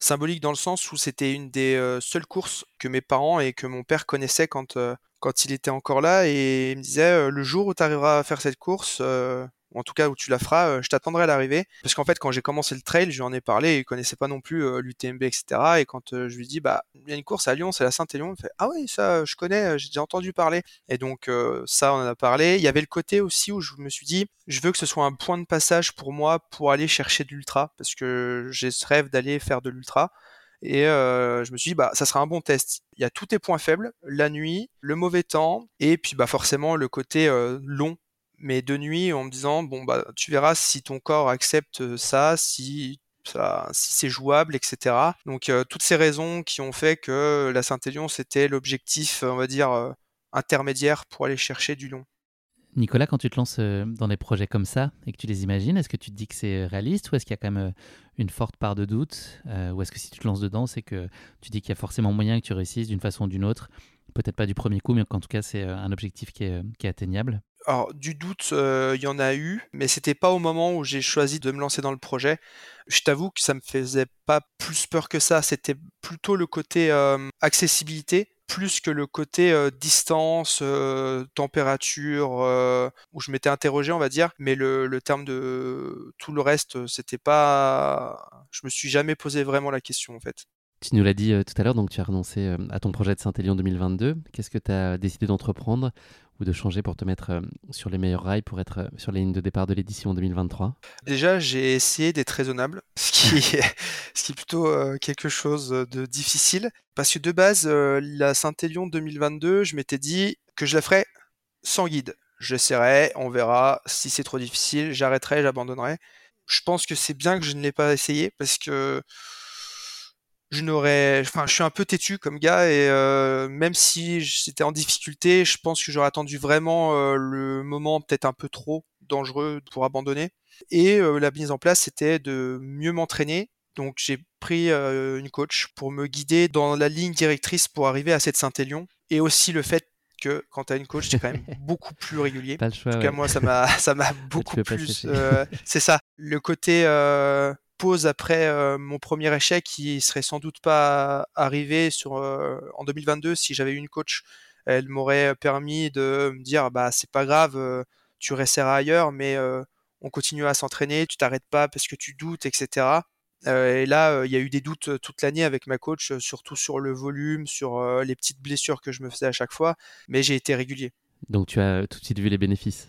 symbolique dans le sens où c'était une des seules courses que mes parents et que mon père connaissaient quand, quand il était encore là et il me disait le jour où tu arriveras à faire cette course ou en tout cas où tu la feras, euh, je t'attendrai à l'arrivée. Parce qu'en fait, quand j'ai commencé le trail, je lui en ai parlé, il connaissait pas non plus euh, l'UTMB, etc. Et quand euh, je lui dis, bah, il y a une course à Lyon, c'est la Saint-Élion, il fait, ah oui, ça, je connais, j'ai déjà entendu parler. Et donc, ça, on en a parlé. Il y avait le côté aussi où je me suis dit, je veux que ce soit un point de passage pour moi pour aller chercher de l'ultra, parce que j'ai ce rêve d'aller faire de l'ultra. Et je me suis dit, bah, ça sera un bon test. Il y a tous tes points faibles, la nuit, le mauvais temps, et puis bah, forcément le côté long mais de nuit en me disant bon bah tu verras si ton corps accepte ça, si ça, si c'est jouable, etc. Donc toutes ces raisons qui ont fait que la Saint-Élion c'était l'objectif, on va dire intermédiaire pour aller chercher du long. Nicolas, quand tu te lances dans des projets comme ça et que tu les imagines, est-ce que tu te dis que c'est réaliste ou est-ce qu'il y a quand même une forte part de doute Ou est-ce que si tu te lances dedans, c'est que tu dis qu'il y a forcément moyen que tu réussisses d'une façon ou d'une autre Peut-être pas du premier coup, mais qu'en tout cas, c'est un objectif qui est atteignable? Alors, du doute, il y en a eu, mais c'était pas au moment où j'ai choisi de me lancer dans le projet. Je t'avoue que ça me faisait pas plus peur que ça. C'était plutôt le côté accessibilité, plus que le côté distance, température, où je m'étais interrogé, on va dire. Mais le, le terme de tout le reste, c'était pas. Je me suis jamais posé vraiment la question, en fait. Tu nous l'as dit tout à l'heure, donc tu as renoncé à ton projet de Saint-Élion 2022. Qu'est-ce que tu as décidé d'entreprendre? Ou de changer pour te mettre euh, sur les meilleurs rails pour être euh, sur les lignes de départ de l'édition 2023 Déjà, j'ai essayé d'être raisonnable, ce qui est, ce qui est plutôt euh, quelque chose de difficile. Parce que de base, la Saint-Élion 2022, je m'étais dit que je la ferais sans guide. J'essaierai, on verra. Si c'est trop difficile, j'arrêterai, j'abandonnerai. Je pense que c'est bien que je ne l'ai pas essayé parce que je n'aurais, enfin, je suis un peu têtu comme gars et euh, même si j'étais en difficulté, je pense que j'aurais attendu vraiment euh, le moment peut-être un peu trop dangereux pour abandonner. Et euh, la mise en place, c'était de mieux m'entraîner. Donc j'ai pris une coach pour me guider dans la ligne directrice pour arriver à cette Saint-Élion. Et aussi le fait que quand tu as une coach, c'est quand même beaucoup plus régulier. Pas le choix, en tout cas, moi, ça m'a, ça m'a beaucoup plus. c'est ça. Le côté après euh, mon premier échec qui serait sans doute pas arrivé sur euh, en 2022 si j'avais eu une coach. Elle m'aurait permis de me dire bah c'est pas grave, euh, tu resteras ailleurs, mais on continue à s'entraîner, tu t'arrêtes pas parce que tu doutes, etc. et là, il y a eu des doutes toute l'année avec ma coach, surtout sur le volume, sur les petites blessures que je me faisais à chaque fois, mais j'ai été régulier. Donc tu as tout de suite vu les bénéfices?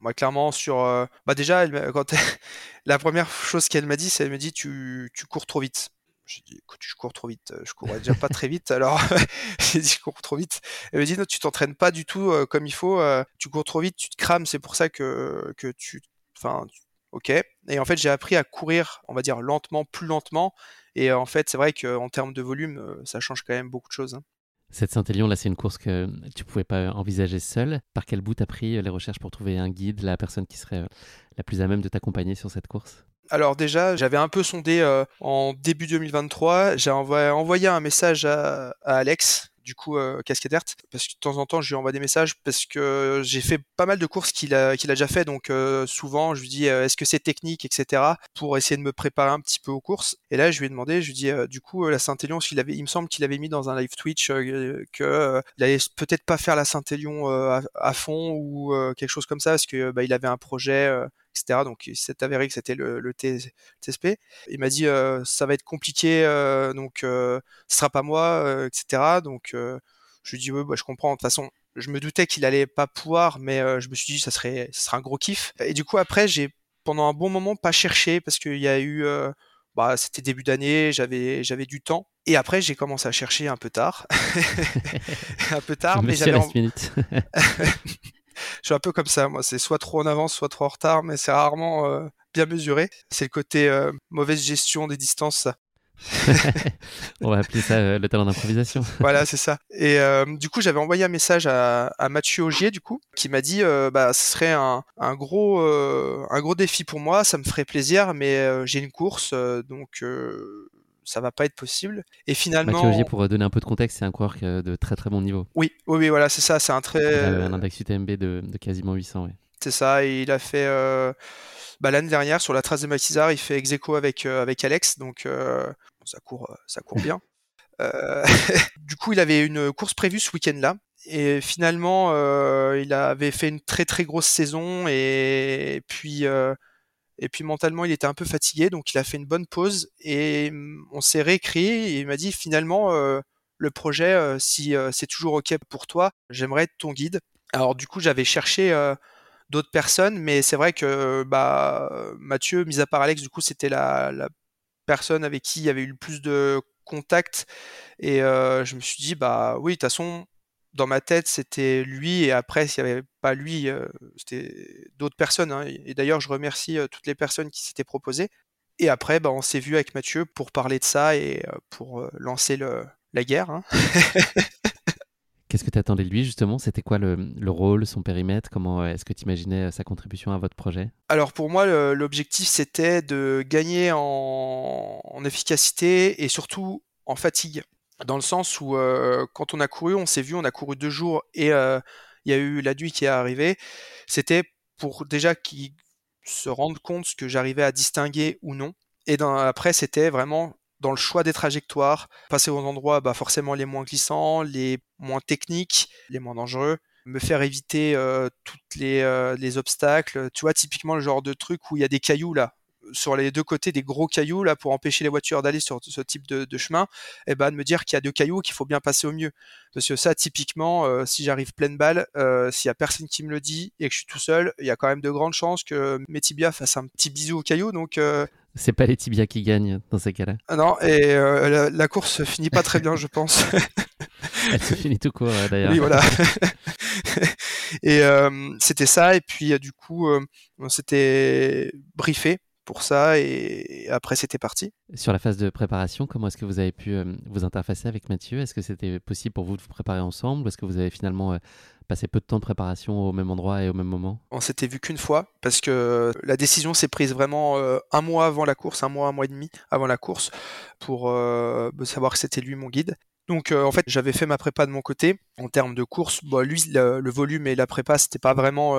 Moi, clairement, sur. Euh, bah, déjà, la première chose qu'elle m'a dit, c'est elle me dit tu, tu cours trop vite. J'ai dit écoute, je cours trop vite. Je courais déjà pas très vite, alors j'ai dit je cours trop vite. Elle me dit non, tu t'entraînes pas du tout euh, comme il faut. Euh, tu cours trop vite, tu te crames. C'est pour ça que, que tu. Enfin, ok. Et en fait, j'ai appris à courir, on va dire lentement, plus lentement. Et en fait, c'est vrai qu'en termes de volume, ça change quand même beaucoup de choses. Hein. Cette Saint-Élion, là, c'est une course que tu pouvais pas envisager seul. Par quel bout as pris euh, les recherches pour trouver un guide, la personne qui serait euh, la plus à même de t'accompagner sur cette course? Alors déjà, j'avais un peu sondé euh, en début 2023. J'ai envoyé, un message à Alex, du coup euh, casquette verte. Parce que de temps en temps je lui envoie des messages parce que j'ai fait pas mal de courses qu'il a déjà fait. Donc euh, souvent je lui dis euh, est-ce que c'est technique etc pour essayer de me préparer un petit peu aux courses. Et là je lui ai demandé je lui dis du coup la Saint-Élion il avait il me semble qu'il avait mis dans un live Twitch que il allait peut-être pas faire la Saint-Élion à, fond ou quelque chose comme ça parce que bah, il avait un projet etc. Donc il s'est avéré que c'était le, le, TSP. Il m'a dit ça va être compliqué, donc ce sera pas moi, etc. Donc je lui dis oui, bah, je comprends. De toute façon, je me doutais qu'il allait pas pouvoir, mais je me suis dit ça serait, ça serait un gros kiff. Et du coup après j'ai pendant un bon moment pas cherché parce qu'il y a eu bah, c'était début d'année, j'avais j'avais du temps. Et après, j'ai commencé à chercher un peu tard. un peu tard, mais j'avais. je suis un peu comme ça, moi. C'est soit trop en avance, soit trop en retard, mais c'est rarement euh, bien mesuré. C'est le côté euh, mauvaise gestion des distances, ça. On va appeler ça euh, le talent d'improvisation. voilà, c'est ça. Et du coup, j'avais envoyé un message à, Mathieu Augier, du coup, qui m'a dit, bah, ce serait un, gros, un gros défi pour moi, ça me ferait plaisir, mais j'ai une course, donc ça va pas être possible. Et finalement. Mathieu pour donner un peu de contexte, c'est un coureur de très très bon niveau. Oui, oui, oui voilà, c'est ça. C'est un très. un index UTMB de, de quasiment 800, oui. C'est ça. Et il a fait. Euh, bah, l'année dernière, sur la trace de Maquisard, il fait ex avec, euh, avec Alex. Donc, euh, ça, court, ça court bien. du coup, il avait une course prévue ce week-end-là. Et finalement, il avait fait une très très grosse saison. Et puis et puis mentalement, il était un peu fatigué, donc il a fait une bonne pause et mm, on s'est réécrit. Et il m'a dit finalement, euh, le projet, euh, si euh, c'est toujours ok pour toi, j'aimerais être ton guide. Alors du coup, j'avais cherché d'autres personnes, mais c'est vrai que bah, Mathieu, mis à part Alex, du coup, c'était la, la, personne avec qui il y avait eu le plus de contact. Et je me suis dit, bah oui, de toute façon, dans ma tête, c'était lui, et après, s'il n'y avait pas lui, c'était d'autres personnes. Hein. Et d'ailleurs, je remercie toutes les personnes qui s'étaient proposées. Et après, bah, on s'est vu avec Mathieu pour parler de ça et pour lancer le, la guerre. Hein. Qu'est-ce que tu attendais de lui justement? C'était quoi le, rôle, son périmètre? Comment est-ce que tu imaginais sa contribution à votre projet? Alors pour moi, l'objectif c'était de gagner en, efficacité et surtout en fatigue. Dans le sens où quand on a couru, on s'est vu, on a couru deux jours et il y a eu la nuit qui est arrivée. C'était pour déjà qu'il se rende compte ce que j'arrivais à distinguer ou non. Et après, c'était vraiment dans le choix des trajectoires, passer aux endroits bah, forcément les moins glissants, les moins techniques, les moins dangereux, me faire éviter euh, toutes les, euh, les, obstacles. Tu vois, typiquement le genre de truc où il y a des cailloux là, sur les deux côtés des gros cailloux là pour empêcher les voitures d'aller sur ce type de, chemin, et eh ben de me dire qu'il y a deux cailloux qu'il faut bien passer au mieux. Parce que ça, typiquement, euh, si j'arrive pleine balle, s'il y a personne qui me le dit et que je suis tout seul, il y a quand même de grandes chances que mes tibias fassent un petit bisou au caillou. Donc c'est pas les tibias qui gagnent dans ces cas-là. Ah non, et euh, la, course se finit pas très bien, je pense. Elle se finit tout court, d'ailleurs. Oui, voilà. et euh, c'était ça, et puis euh, du coup, on s'était briefé pour ça, et, après c'était parti. Sur la phase de préparation, comment est-ce que vous avez pu vous interfacer avec Mathieu? Est-ce que c'était possible pour vous de vous préparer ensemble, est-ce que vous avez finalement passer peu de temps de préparation au même endroit et au même moment? On s'était vu qu'une fois parce que la décision s'est prise vraiment euh, un mois avant la course, un mois, un mois et demi avant la course pour euh, savoir que c'était lui mon guide. Donc euh, en fait j'avais fait ma prépa de mon côté en termes de course. Bon, lui le, volume et la prépa c'était pas vraiment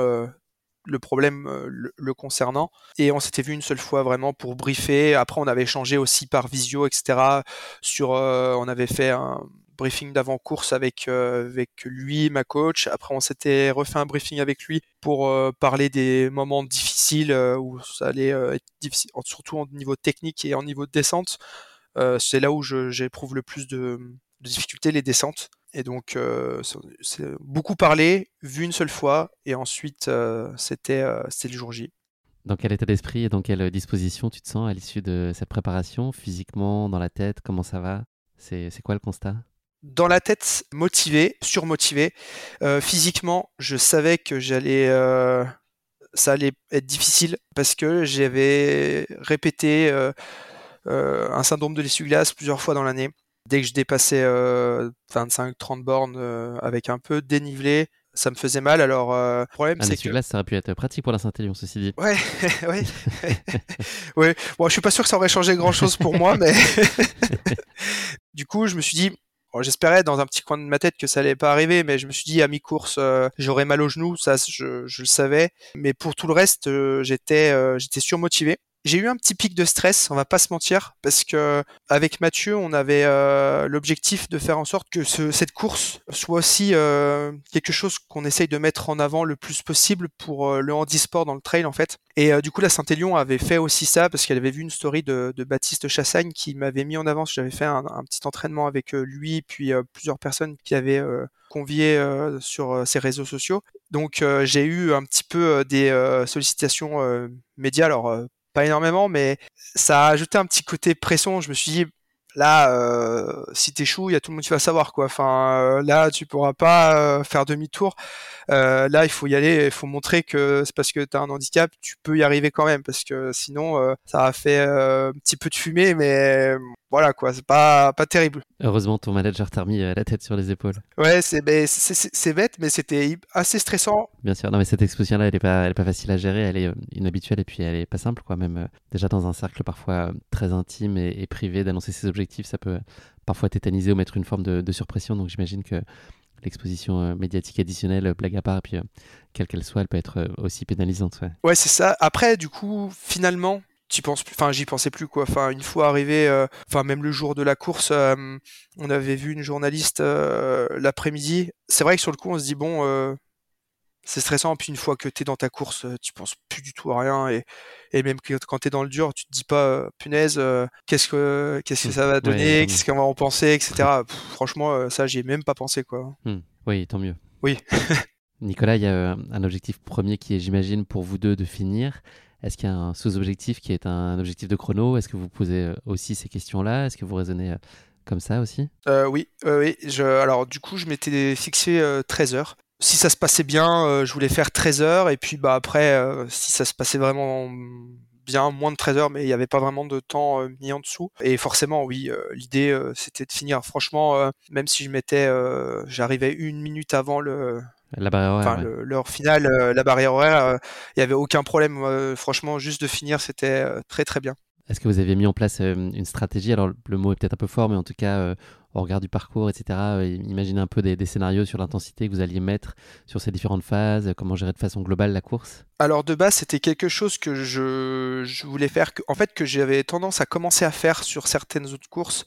le problème le, concernant. Et on s'était vu une seule fois vraiment pour briefer. Après, on avait échangé aussi par visio, etc. Sur, on avait fait un, briefing d'avant-course avec, euh, avec lui, ma coach. Après, on s'était refait un briefing avec lui pour euh, parler des moments difficiles euh, où ça allait être difficile, surtout en niveau technique et en niveau de descente. c'est là où j'éprouve le plus de, difficultés, les descentes. Et donc, c'est beaucoup parlé, vu une seule fois, et ensuite, c'était le jour J. Dans quel état d'esprit et dans quelle disposition tu te sens à l'issue de cette préparation Physiquement, dans la tête, comment ça va? C'est quoi le constat? Dans la tête motivé, surmotivé. Euh, physiquement, je savais que j'allais, euh, ça allait être difficile parce que j'avais répété euh, un syndrome de l'essuie-glace plusieurs fois dans l'année. Dès que je dépassais 25-30 bornes avec un peu de dénivelé, ça me faisait mal. Alors, le problème, c'est que. glace ça aurait pu être pratique pour la Saint-Élion, ceci dit. Ouais, ouais. ouais. Bon, je suis pas sûr que ça aurait changé grand chose pour moi, mais. du coup, je me suis dit, J'espérais dans un petit coin de ma tête que ça allait pas arriver, mais je me suis dit à mi-course euh, j'aurais mal au genou, ça je, je, le savais. Mais pour tout le reste, euh, j'étais euh, j'étais surmotivé. J'ai eu un petit pic de stress, on va pas se mentir, parce que avec Mathieu, on avait euh, l'objectif de faire en sorte que ce, cette course soit aussi euh, quelque chose qu'on essaye de mettre en avant le plus possible pour euh, le handisport dans le trail en fait. Et du coup, la Saint-Élion avait fait aussi ça parce qu'elle avait vu une story de, de Baptiste Chassagne qui m'avait mis en avant. J'avais fait un, un, petit entraînement avec lui, puis plusieurs personnes qui avaient convié sur ses réseaux sociaux. Donc j'ai eu un petit peu des sollicitations médias. Alors énormément, mais ça a ajouté un petit côté pression. Je me suis dit, là, euh, si t'échoues, il y a tout le monde qui va savoir quoi. Enfin, euh, là, tu pourras pas euh, faire demi-tour. Euh, là, il faut y aller. Il faut montrer que c'est parce que tu as un handicap, tu peux y arriver quand même, parce que sinon, ça a fait un petit peu de fumée, mais voilà quoi, c'est pas pas terrible. Heureusement, ton manager t'a remis la tête sur les épaules. Ouais, c'est c'est bête, mais c'était assez stressant. Bien sûr, non mais cette exposition là, elle est pas elle est pas facile à gérer, elle est inhabituelle et puis elle est pas simple quoi, même déjà dans un cercle parfois très intime et, et privé d'annoncer ses objectifs ça peut parfois tétaniser ou mettre une forme de, surpression. Donc j'imagine que l'exposition euh, médiatique additionnelle, euh, blague à part, puis euh, quelle qu'elle soit, elle peut être aussi pénalisante. Ouais, c'est ça. Après, du coup, finalement, tu penses enfin j'y pensais plus quoi enfin une fois arrivé enfin même le jour de la course on avait vu une journaliste l'après-midi c'est vrai que sur le coup on se dit bon c'est stressant. Puis une fois que tu es dans ta course, euh, tu penses plus du tout à rien. Et, et même quand tu es dans le dur, tu te dis pas, euh, punaise, euh, qu'est-ce que qu'est-ce que mmh. ça va donner, qu'est-ce qu'on va en penser, etc. franchement, ça, j'y ai même pas pensé. quoi. Mmh. Oui, tant mieux. Oui. Nicolas, il y a un objectif premier qui est, j'imagine, pour vous deux de finir. Est-ce qu'il y a un sous-objectif qui est un objectif de chrono? Est-ce que vous posez aussi ces questions-là? Est-ce que vous raisonnez comme ça aussi? Oui, oui. Je, alors du coup, je m'étais fixé 13 heures si ça se passait bien, je voulais faire 13 heures. Et puis bah après, si ça se passait vraiment bien, moins de 13 heures, mais il n'y avait pas vraiment de temps mis en dessous. Et forcément, oui, l'idée c'était de finir. Franchement, même si je m'étais, j'arrivais une minute avant le, la barrière horaire. Enfin, l'heure finale, la barrière horaire, il n'y avait aucun problème. franchement, juste de finir, c'était très très bien. Est-ce que vous avez mis en place une stratégie? Alors, le mot est peut-être un peu fort, mais en tout cas, au regard du parcours, etc. Imaginez un peu des, scénarios sur l'intensité que vous alliez mettre sur ces différentes phases, comment gérer de façon globale la course Alors de base, c'était quelque chose que je, voulais faire, en fait que j'avais tendance à commencer à faire sur certaines autres courses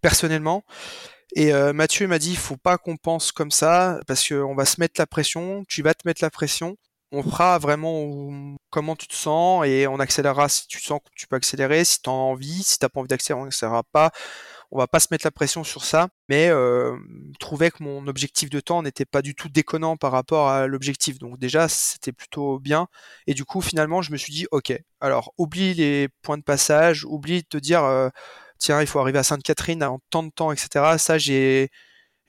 personnellement. Et euh, Mathieu m'a dit, faut pas qu'on pense comme ça, parce qu'on va se mettre la pression, tu vas te mettre la pression, on fera vraiment comment tu te sens et on accélérera si tu sens que tu peux accélérer, si tu as envie, si tu n'as pas envie d'accélérer, on n'accélérera pas on va pas se mettre la pression sur ça, mais euh, trouvais que mon objectif de temps n'était pas du tout déconnant par rapport à l'objectif. Donc déjà, c'était plutôt bien. Et du coup, finalement, je me suis dit, ok, alors oublie les points de passage, oublie de te dire, euh, tiens, il faut arriver à Sainte-Catherine en tant de temps, etc. Ça, j'ai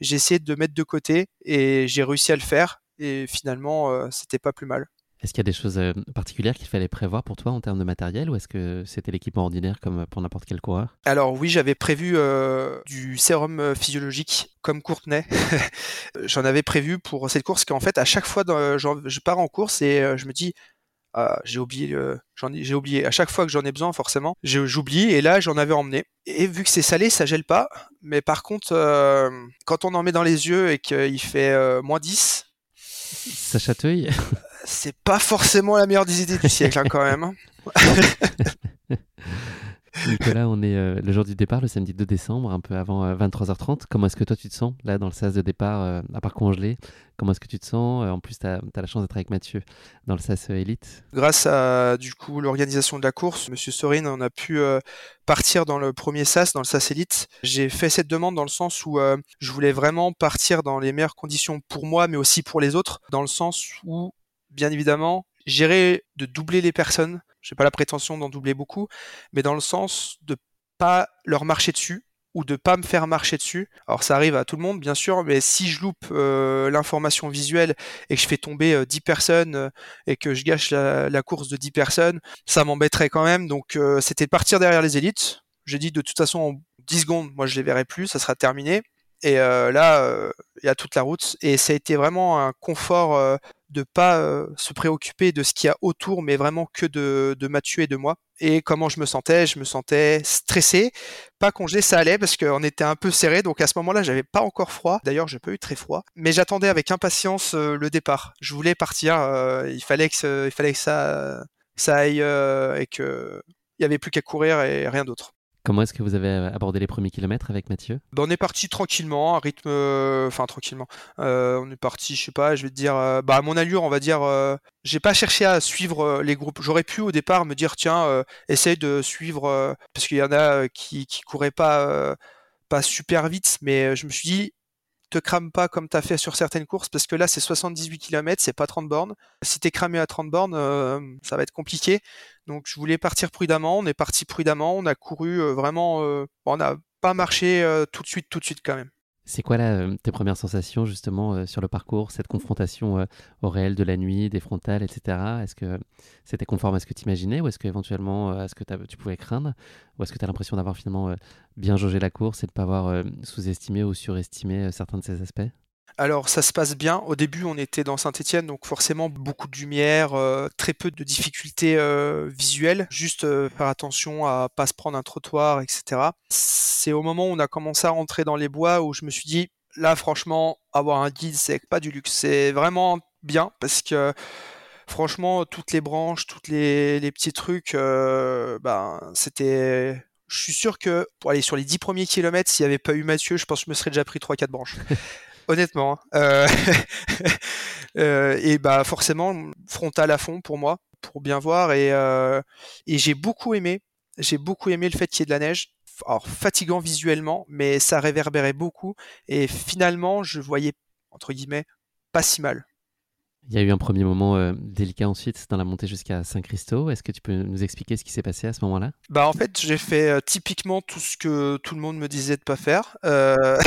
j'ai essayé de mettre de côté et j'ai réussi à le faire. Et finalement, euh, c'était pas plus mal. Est-ce qu'il y a des choses euh, particulières qu'il fallait prévoir pour toi en termes de matériel ou est-ce que c'était l'équipement ordinaire comme pour n'importe quel coureur? Alors oui, j'avais prévu euh, du sérum euh, physiologique comme Courtenay. J'en avais prévu pour cette course qu'en fait à chaque fois je pars en course et je me dis ah, j'ai oublié, j'ai oublié. À chaque fois que j'en ai besoin, forcément, j'oublie. Et là, j'en avais emmené. Et vu que c'est salé, ça gèle pas. Mais par contre, quand on en met dans les yeux et qu'il fait moins 10, ça chatouille c'est pas forcément la meilleure des idées du siècle, hein, quand même. Hein. Nicolas, on est euh, le jour du départ, le samedi 2 décembre, un peu avant 23h30. Euh, Comment est-ce que toi tu te sens là dans le sas de départ, euh, à part congelé? Comment est-ce que tu te sens? En plus, tu as, la chance d'être avec Mathieu dans le sas élite. Grâce à du coup l'organisation de la course, Monsieur Sorin, on a pu partir dans le premier sas, dans le sas élite. J'ai fait cette demande dans le sens où je voulais vraiment partir dans les meilleures conditions pour moi, mais aussi pour les autres, dans le sens où bien évidemment, gérer de doubler les personnes. Je n'ai pas la prétention d'en doubler beaucoup, mais dans le sens de pas leur marcher dessus ou de pas me faire marcher dessus. Alors ça arrive à tout le monde bien sûr, mais si je loupe euh, l'information visuelle et que je fais tomber 10 euh, personnes euh, et que je gâche la, course de 10 personnes, ça m'embêterait quand même. Donc c'était de partir derrière les élites. J'ai dit de toute façon en 10 secondes, moi je les verrai plus, ça sera terminé. Et là, il y a toute la route. Et ça a été vraiment un confort de pas euh, se préoccuper de ce qu'il y a autour, mais vraiment que de, de Mathieu et de moi. Et comment je me sentais, je me sentais stressé, pas congelé, ça allait parce qu'on était un peu serré, donc à ce moment-là, j'avais pas encore froid. D'ailleurs, j'ai pas eu très froid, mais j'attendais avec impatience euh, le départ. Je voulais partir, euh, il fallait que, il fallait que ça, ça aille et que il y avait plus qu'à courir et rien d'autre. Comment est-ce que vous avez abordé les premiers kilomètres avec Mathieu? Ben, On est parti tranquillement, à rythme. Euh, enfin, tranquillement. Euh, on est parti, je sais pas, je vais te dire. Euh, bah, à mon allure, on va dire. j'ai pas cherché à suivre les groupes. J'aurais pu au départ me dire, tiens, essaye de suivre. parce qu'il y en a qui, qui couraient pas super vite, mais je me suis dit, te crame pas comme tu as fait sur certaines courses parce que là c'est 78 km, c'est pas 30 bornes. Si tu es cramé à 30 bornes, euh, ça va être compliqué. Donc je voulais partir prudemment, on est parti prudemment, on a couru euh, vraiment, euh, on n'a pas marché tout de suite, tout de suite quand même. C'est quoi là, euh, tes premières sensations justement euh, sur le parcours, cette confrontation euh, au réel de la nuit, des frontales, etc. Est-ce que c'était conforme à ce que tu imaginais ou est-ce qu'éventuellement à ce que tu pouvais craindre? Ou est-ce que tu as l'impression d'avoir finalement bien jaugé la course et de ne pas avoir sous-estimé ou surestimé certains de ces aspects? Alors ça se passe bien. Au début, on était dans Saint-Étienne, donc forcément beaucoup de lumière, euh, très peu de difficultés euh, visuelles. Juste euh, faire attention à pas se prendre un trottoir, etc. C'est au moment où on a commencé à rentrer dans les bois où je me suis dit, là franchement, avoir un guide, c'est pas du luxe. C'est vraiment bien parce que franchement, toutes les branches, toutes les, petits trucs, ben c'était je suis sûr que pour aller sur les 10 premiers kilomètres, s'il n'y avait pas eu Mathieu, je pense que je me serais déjà pris 3-4 branches. honnêtement. Hein. Euh, euh, et bah forcément frontal à fond pour moi, pour bien voir. Et, euh, et j'ai beaucoup aimé. J'ai beaucoup aimé le fait qu'il y ait de la neige. Alors fatigant visuellement, mais ça réverbérait beaucoup. Et finalement, je voyais entre guillemets pas si mal. Il y a eu un premier moment euh, délicat ensuite dans la montée jusqu'à Saint-Christo. Est-ce que tu peux nous expliquer ce qui s'est passé à ce moment-là? Bah en fait, j'ai fait euh, typiquement tout ce que tout le monde me disait de pas faire. Euh...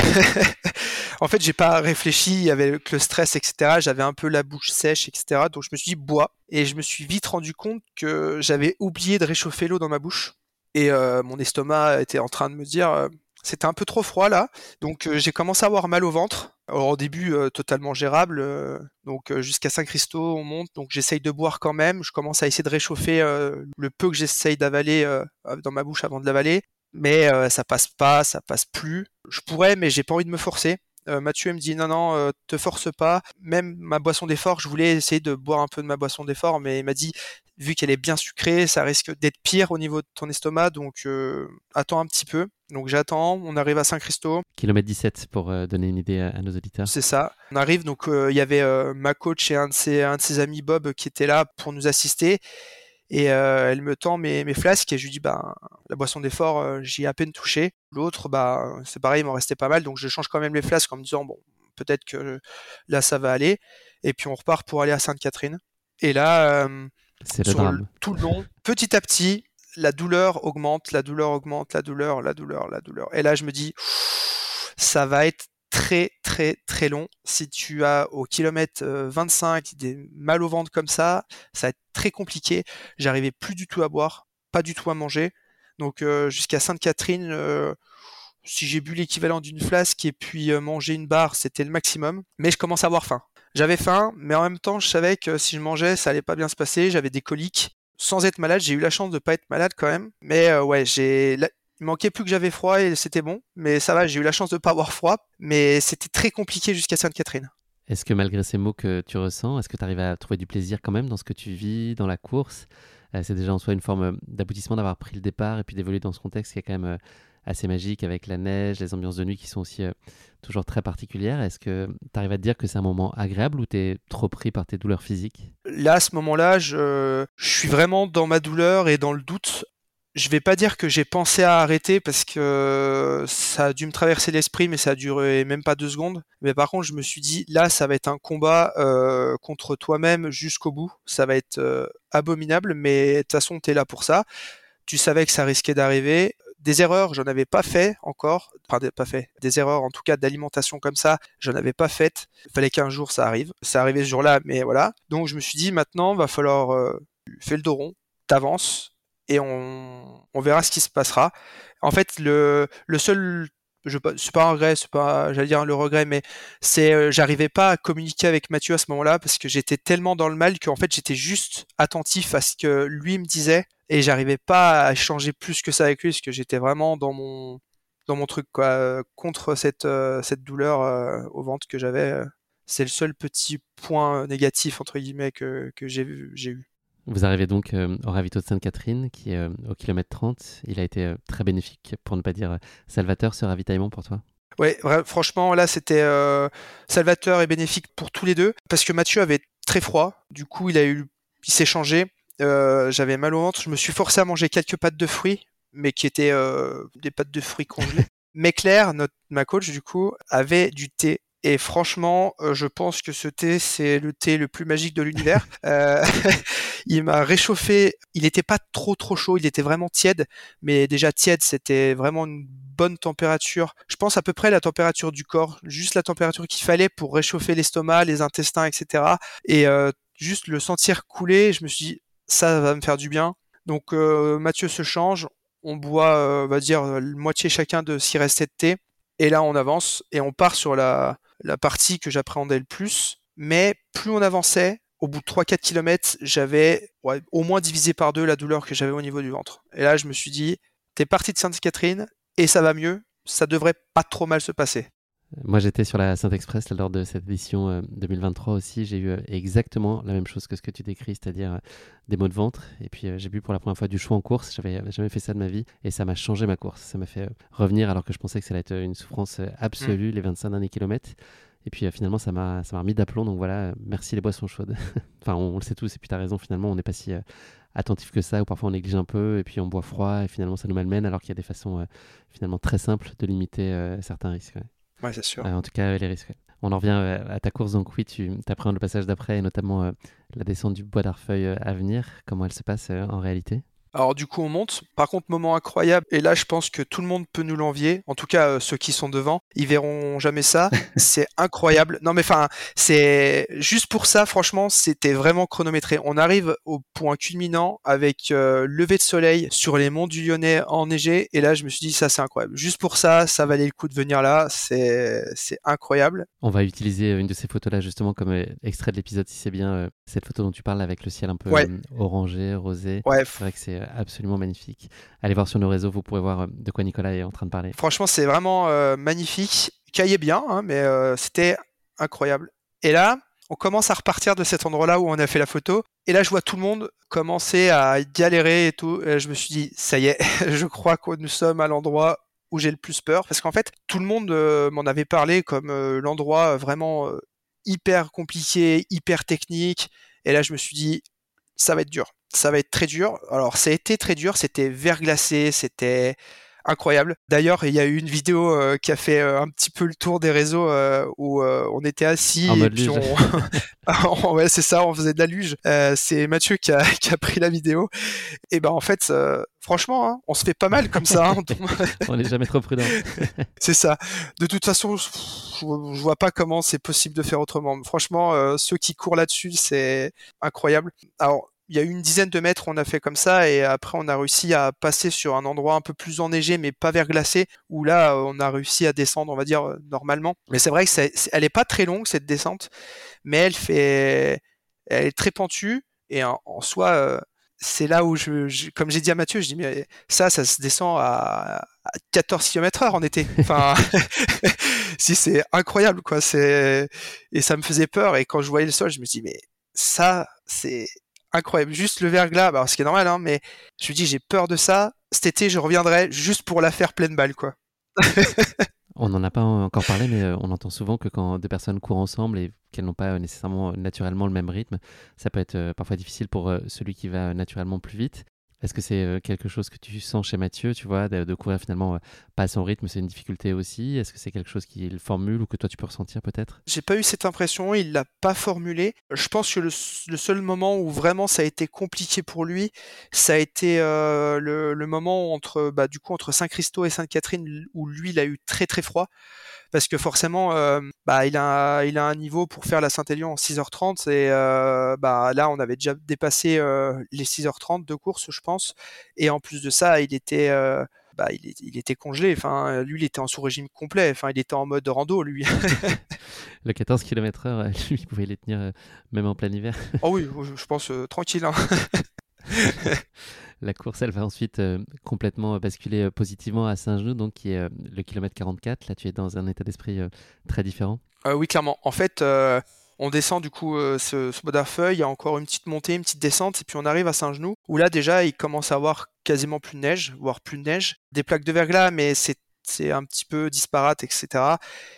en fait, j'ai pas réfléchi avec le stress, etc. J'avais un peu la bouche sèche, etc. Donc je me suis dit bois et je me suis vite rendu compte que j'avais oublié de réchauffer l'eau dans ma bouche et mon estomac était en train de me dire c'était un peu trop froid là, donc euh, j'ai commencé à avoir mal au ventre. Alors, au début, euh, totalement gérable, euh, donc jusqu'à Saint-Christo, on monte, donc j'essaye de boire quand même. Je commence à essayer de réchauffer le peu que j'essaye d'avaler dans ma bouche avant de l'avaler, mais ça passe pas, ça passe plus. Je pourrais, mais j'ai pas envie de me forcer. Mathieu me dit non non, te force pas. Même ma boisson d'effort, je voulais essayer de boire un peu de ma boisson d'effort, mais il m'a dit vu qu'elle est bien sucrée, ça risque d'être pire au niveau de ton estomac, donc euh, attends un petit peu. Donc j'attends, on arrive à Saint-Christo. Kilomètre 17 pour euh, donner une idée à, à, nos auditeurs. C'est ça. On arrive, donc il y avait ma coach et un de, ses, un de ses amis Bob qui étaient là pour nous assister. Et elle me tend mes, mes flasques et je lui dis bah la boisson d'effort j'y ai à peine touché. L'autre bah c'est pareil il m'en restait pas mal donc je change quand même les flasques en me disant bon peut-être que là ça va aller et puis on repart pour aller à Sainte-Catherine. Et là euh, c'est le drame. tout le long, petit à petit, la douleur augmente, la douleur augmente, la douleur, la douleur, la douleur. Et là, je me dis, ça va être très, très, très long. Si tu as au kilomètre 25 des mal au ventre comme ça, ça va être très compliqué. J'arrivais plus du tout à boire, pas du tout à manger. Donc, euh, jusqu'à Sainte-Catherine, euh, si j'ai bu l'équivalent d'une flasque et puis euh, manger une barre, c'était le maximum. Mais je commence à avoir faim. J'avais faim, mais en même temps, je savais que si je mangeais, ça allait pas bien se passer. J'avais des coliques. Sans être malade, j'ai eu la chance de pas être malade quand même. Mais euh, ouais, j'ai il manquait plus que j'avais froid et c'était bon. Mais ça va, j'ai eu la chance de pas avoir froid. Mais c'était très compliqué jusqu'à Sainte-Catherine. Est-ce que malgré ces mots que tu ressens, est-ce que tu arrives à trouver du plaisir quand même dans ce que tu vis, dans la course? Euh, C'est déjà en soi une forme d'aboutissement d'avoir pris le départ et puis d'évoluer dans ce contexte qui est quand même euh, assez magique avec la neige, les ambiances de nuit qui sont aussi euh, toujours très particulières. Est-ce que tu arrives à te dire que c'est un moment agréable ou tu es trop pris par tes douleurs physiques? Là, à ce moment-là, je, je suis vraiment dans ma douleur et dans le doute. Je vais pas dire que j'ai pensé à arrêter parce que ça a dû me traverser l'esprit, mais ça a duré même pas deux secondes. Mais par contre, je me suis dit, là, ça va être un combat euh, contre toi-même jusqu'au bout. Ça va être euh, abominable, mais de toute façon, tu es là pour ça. Tu savais que ça risquait d'arriver des erreurs, j'en avais pas fait encore, enfin pas fait, des erreurs en tout cas d'alimentation comme ça, j'en avais pas faites. Il fallait qu'un jour ça arrive. Ça arrivait ce jour-là, mais voilà. Donc je me suis dit maintenant va falloir euh, faire le dos rond, t'avances et on, verra ce qui se passera. En fait, le, le seul je c'est pas un regret, c'est pas, j'allais dire le regret, mais c'est, euh, j'arrivais pas à communiquer avec Mathieu à ce moment-là parce que j'étais tellement dans le mal qu'en fait j'étais juste attentif à ce que lui me disait et j'arrivais pas à échanger plus que ça avec lui parce que j'étais vraiment dans mon dans mon truc quoi, euh, contre cette euh, cette douleur euh, au ventre que j'avais. c'est le seul petit point négatif entre guillemets que, que j'ai eu. Vous arrivez donc euh, au ravito de Sainte-Catherine, qui est euh, au kilomètre 30. Il a été euh, très bénéfique, pour ne pas dire salvateur, ce ravitaillement pour toi? Vra- franchement, là, c'était salvateur et bénéfique pour tous les deux, parce que Mathieu avait très froid. Du coup, il a eu, il s'est changé. Euh, J'avais mal au ventre. Je me suis forcé à manger quelques pâtes de fruits, mais qui étaient euh, des pâtes de fruits congelées. mais Claire, notre, ma coach, du coup, avait du thé. Et franchement, euh, je pense que ce thé, c'est le thé le plus magique de l'univers. Euh, il m'a réchauffé. Il n'était pas trop trop chaud, il était vraiment tiède. Mais déjà tiède, c'était vraiment une bonne température. Je pense à peu près la température du corps, juste la température qu'il fallait pour réchauffer l'estomac, les intestins, etc. Et euh, juste le sentir couler, je me suis dit, ça va me faire du bien. Donc euh, Mathieu se change, on boit, euh, on va dire, euh, moitié chacun de ce qui restait de thé. Et là, on avance et on part sur la, la partie que j'appréhendais le plus. Mais plus on avançait, au bout de 3-4 km, j'avais au moins divisé par deux la douleur que j'avais au niveau du ventre. Et là, je me suis dit, t'es parti de Sainte-Catherine et ça va mieux, ça devrait pas trop mal se passer. Moi, j'étais sur la Saint-Express lors de cette édition euh, 2023 aussi. J'ai eu euh, exactement la même chose que ce que tu décris, c'est-à-dire euh, des maux de ventre. Et puis, euh, j'ai bu pour la première fois du choix en course. J'avais jamais fait ça de ma vie. Et ça m'a changé ma course. Ça m'a fait euh, revenir alors que je pensais que ça allait être euh, une souffrance euh, absolue, les 25 derniers kilomètres. Et puis, euh, finalement, ça m'a ça m'a remis d'aplomb. Donc voilà, euh, merci les boissons chaudes. enfin, on, on le sait tous. Et puis, tu as raison, finalement, on n'est pas si euh, attentif que ça. Ou parfois, on néglige un peu. Et puis, on boit froid. Et finalement, ça nous malmène alors qu'il y a des façons euh, finalement très simples de limiter euh, certains risques. ouais. C'est sûr. en tout cas, les risques. On en revient à ta course, donc oui, tu appréhendes le passage d'après, et notamment la descente du bois d'Arfeuil à venir. Comment elle se passe en réalité? Alors du coup on monte. Par contre moment incroyable et là je pense que tout le monde peut nous l'envier. En tout cas euh, ceux qui sont devant, ils verront jamais ça. c'est incroyable. Non mais enfin c'est juste pour ça franchement c'était vraiment chronométré. On arrive au point culminant avec euh, lever de soleil sur les monts du Lyonnais enneigés et là je me suis dit ça c'est incroyable. Juste pour ça ça valait le coup de venir là. C'est c'est incroyable. On va utiliser une de ces photos là justement comme euh, extrait de l'épisode si c'est bien cette photo dont tu parles avec le ciel un peu orangé, rosé. Ouais. C'est vrai que c'est absolument magnifique. Allez voir sur nos réseaux, vous pourrez voir euh, de quoi Nicolas est en train de parler. Franchement, c'est vraiment euh, magnifique. Caillait bien, hein, mais euh, c'était incroyable. Et là, on commence à repartir de cet endroit-là où on a fait la photo. Et là, je vois tout le monde commencer à galérer et tout. Et je me suis dit, ça y est, je crois que nous sommes à l'endroit où j'ai le plus peur. Parce qu'en fait, tout le monde m'en avait parlé comme l'endroit vraiment hyper compliqué, hyper technique. Et là, je me suis dit, ça va être dur ça va être très dur. Alors, ça a été très dur, c'était verglacé, c'était incroyable. D'ailleurs, il y a eu une vidéo euh, qui a fait euh, un petit peu le tour des réseaux euh, où on était assis et puis on... ouais, c'est ça, on faisait de la luge. c'est Mathieu qui a, qui a, pris la vidéo. Et ben en fait, franchement, hein, on se fait pas mal comme ça. Hein. on n'est jamais trop prudent. c'est ça. De toute façon, je, je vois pas comment c'est possible de faire autrement. Franchement, ceux qui courent là-dessus, c'est incroyable. Alors il y a eu une dizaine de mètres, on a fait comme ça, et après on a réussi à passer sur un endroit un peu plus enneigé, mais pas verglacé, où là on a réussi à descendre, on va dire normalement. Mais c'est vrai que c'est, elle est pas très longue cette descente, mais elle fait, elle est très pentue, et en, soi, euh, c'est là où je, comme j'ai dit à Mathieu, je dis mais ça, ça se descend à, 14 km heure en été. Enfin, si c'est incroyable quoi. C'est et ça me faisait peur. Et quand je voyais le sol, je me dis mais ça, c'est incroyable. Juste le verglas, bah, ce qui est normal, hein, mais je me dis, j'ai peur de ça. Cet été, je reviendrai juste pour la faire pleine balle, quoi. on n'en a pas encore parlé, mais euh, on entend souvent que quand deux personnes courent ensemble et qu'elles n'ont pas nécessairement naturellement le même rythme, ça peut être euh, parfois difficile pour euh, celui qui va naturellement plus vite. Est-ce que c'est euh, quelque chose que tu sens chez Mathieu, tu vois, de, courir finalement euh, pas à son rythme, c'est une difficulté aussi? Est-ce que c'est quelque chose qu'il formule ou que toi tu peux ressentir peut-être? J'ai pas eu cette impression, il l'a pas formulé. Je pense que le, seul moment où vraiment ça a été compliqué pour lui, ça a été euh, le, moment entre, bah, du coup, entre Saint-Christo et Sainte-Catherine où lui il a eu très très froid parce que forcément, euh, bah, il a, il a un niveau pour faire la Saint-Élion en 6h30 et euh, bah, là, on avait déjà dépassé euh, les 6h30 de course, je pense. Et en plus de ça, il était, bah, il, il, était congelé. Enfin, lui, il était en sous-régime complet. Enfin, il était en mode rando, lui. le 14 km/h, lui, il pouvait les tenir même en plein hiver. oh oui, je pense tranquille. Hein. La course, elle va ensuite euh, complètement basculer euh, positivement à Saint-Genoux, donc qui est euh, le kilomètre 44. Là, tu es dans un état d'esprit très différent. oui, clairement. En fait, on descend du coup ce, ce il y a encore une petite montée, une petite descente, et puis on arrive à Saint-Genoux, où là déjà il commence à avoir quasiment plus de neige, voire plus de neige. Des plaques de verglas, mais c'est un petit peu disparate, etc.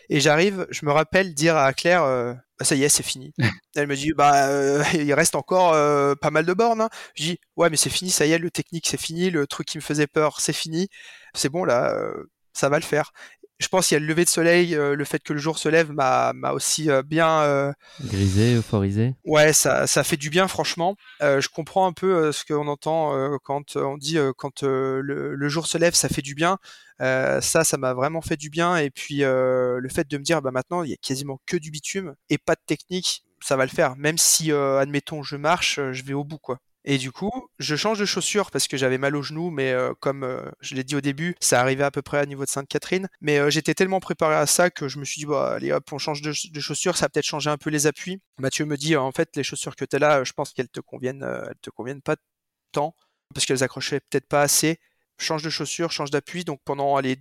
Et j'arrive, je me rappelle dire à Claire, euh, bah, ça y est, c'est fini. Elle me dit, bah, euh, il reste encore euh, pas mal de bornes. Hein. Je dis, ouais, mais c'est fini, ça y est, le technique, c'est fini, le truc qui me faisait peur, c'est fini. C'est bon, là, ça va le faire je pense qu'il y a le lever de soleil, euh, le fait que le jour se lève m'a, aussi euh, bien euh, grisé, euphorisé. Ouais, ça, ça fait du bien franchement. je comprends un peu ce qu'on entend quand on dit quand le, jour se lève, ça fait du bien. ça, ça m'a vraiment fait du bien. Et puis le fait de me dire, bah maintenant il y a quasiment que du bitume et pas de technique, ça va le faire. Même si, admettons, je marche, je vais au bout quoi. Et du coup, je change de chaussures parce que j'avais mal au genou, mais euh, comme euh, je l'ai dit au début, ça arrivait à peu près à niveau de Sainte-Catherine. Mais euh, j'étais tellement préparé à ça que je me suis dit, bah, allez hop, on change de, chaussures, ça va peut-être changer un peu les appuis. Mathieu me dit, en fait, les chaussures que tu as là, je pense qu'elles te conviennent, elles te conviennent pas tant parce qu'elles accrochaient peut-être pas assez. Change de chaussures, change d'appui. Donc pendant les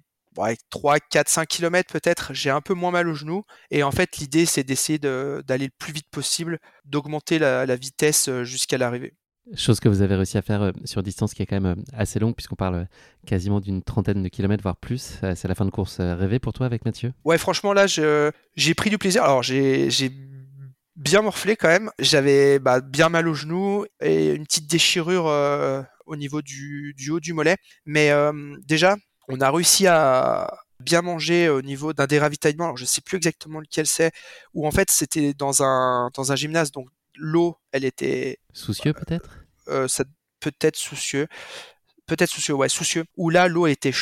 3, 4, 5 km peut-être, j'ai un peu moins mal au genou. Et en fait, l'idée, c'est d'essayer d'aller le plus vite possible, d'augmenter la vitesse jusqu'à l'arrivée. Chose que vous avez réussi à faire euh, sur distance qui est quand même euh, assez longue, puisqu'on parle euh, quasiment d'une trentaine de kilomètres, voire plus. c'est la fin de course rêvée pour toi avec Mathieu? Ouais, franchement, là, j'ai pris du plaisir. Alors, j'ai bien morflé quand même. J'avais bah, bien mal au genou et une petite déchirure au niveau du, haut du mollet. Mais déjà, on a réussi à, bien mangé au niveau d'un des ravitaillements. Alors je sais plus exactement lequel c'est. Où en fait c'était dans un dans un gymnase, donc l'eau, elle était soucieux peut-être? Euh, ça peut-être soucieux, peut-être soucieux, ouais, soucieux. Où là l'eau était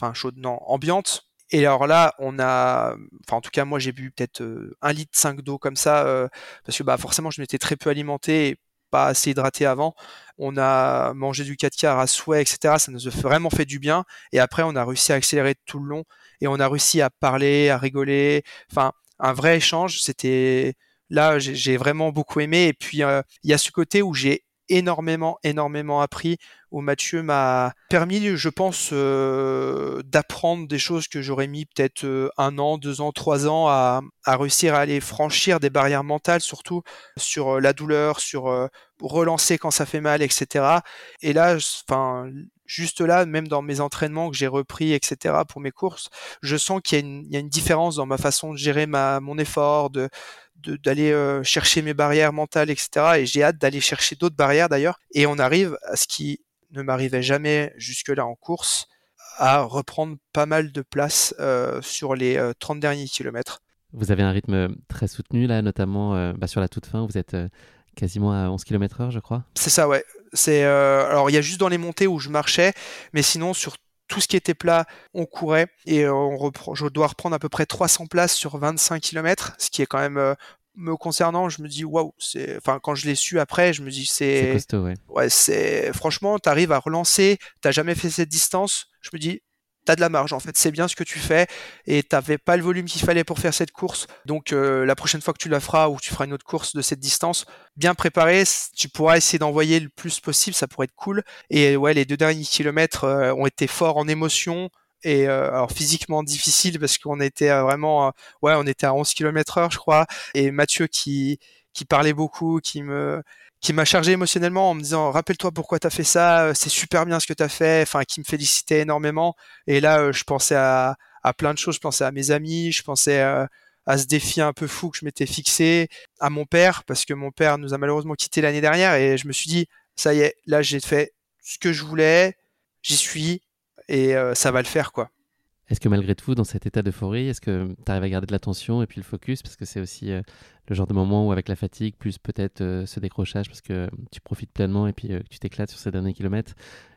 enfin chaude, non, ambiante. Et alors là, on a, enfin en tout cas moi j'ai bu peut-être euh, un litre 5 d'eau comme ça euh, parce que bah forcément je m'étais très peu alimenté et pas assez hydraté avant. On a mangé du 4 quarts à souhait, etc. Ça nous a vraiment fait du bien. Et après, on a réussi à accélérer tout le long et on a réussi à parler, à rigoler. Enfin, un vrai échange. C'était là, j'ai vraiment beaucoup aimé. Et puis, euh, il y a ce côté où j'ai énormément, énormément appris, où Mathieu m'a permis, je pense, euh, d'apprendre des choses que j'aurais mis peut-être euh, un an, deux ans, trois ans à, à, réussir à aller franchir des barrières mentales, surtout sur euh, la douleur, sur relancer quand ça fait mal, etc. Et là, enfin, juste là, même dans mes entraînements que j'ai repris, etc. pour mes courses, je sens qu'il y, y, a une différence dans ma façon de gérer ma, mon effort, de, d'aller euh, chercher mes barrières mentales, etc. Et j'ai hâte d'aller chercher d'autres barrières d'ailleurs. Et on arrive à ce qui ne m'arrivait jamais jusque-là en course, à reprendre pas mal de place euh, sur les 30 euh, derniers kilomètres. Vous avez un rythme très soutenu là, notamment bah, sur la toute fin, vous êtes quasiment à 11 km heure, je crois. C'est ça, ouais. C'est alors il y a juste dans les montées où je marchais, mais sinon sur tout ce qui était plat, on courait et euh, on reprend, je dois reprendre à peu près 300 places sur 25 km, ce qui est quand même euh, me concernant, je me dis waouh, c'est enfin quand je l'ai su après, je me dis c'est. Ouais, c'est franchement, tu arrives à relancer, t'as jamais fait cette distance, je me dis t'as de la marge en fait, c'est bien ce que tu fais et t'avais pas le volume qu'il fallait pour faire cette course. Donc euh, la prochaine fois que tu la feras ou tu feras une autre course de cette distance, bien préparé, tu pourras essayer d'envoyer le plus possible, ça pourrait être cool. Et ouais, les deux derniers kilomètres euh, ont été forts en émotion et euh, alors physiquement difficile parce qu'on était vraiment ouais, on était à 11 km heure je crois et Mathieu qui qui parlait beaucoup, qui me qui m'a chargé émotionnellement en me disant rappelle-toi pourquoi t'as fait ça, euh, c'est super bien ce que t'as fait, enfin qui me félicitait énormément. Et là, euh, je pensais à, à, plein de choses, je pensais à mes amis, je pensais euh, à ce défi un peu fou que je m'étais fixé, à mon père parce que mon père nous a malheureusement quitté l'année dernière et je me suis dit ça y est, là j'ai fait ce que je voulais, j'y suis et ça va le faire quoi. Est-ce que malgré tout, dans cet état d'euphorie, est-ce que tu arrives à garder de l'attention et puis le focus? Parce que c'est aussi euh, le genre de moment où, avec la fatigue, plus peut-être euh, ce décrochage, parce que tu profites pleinement et puis euh, tu t'éclates sur ces derniers kilomètres,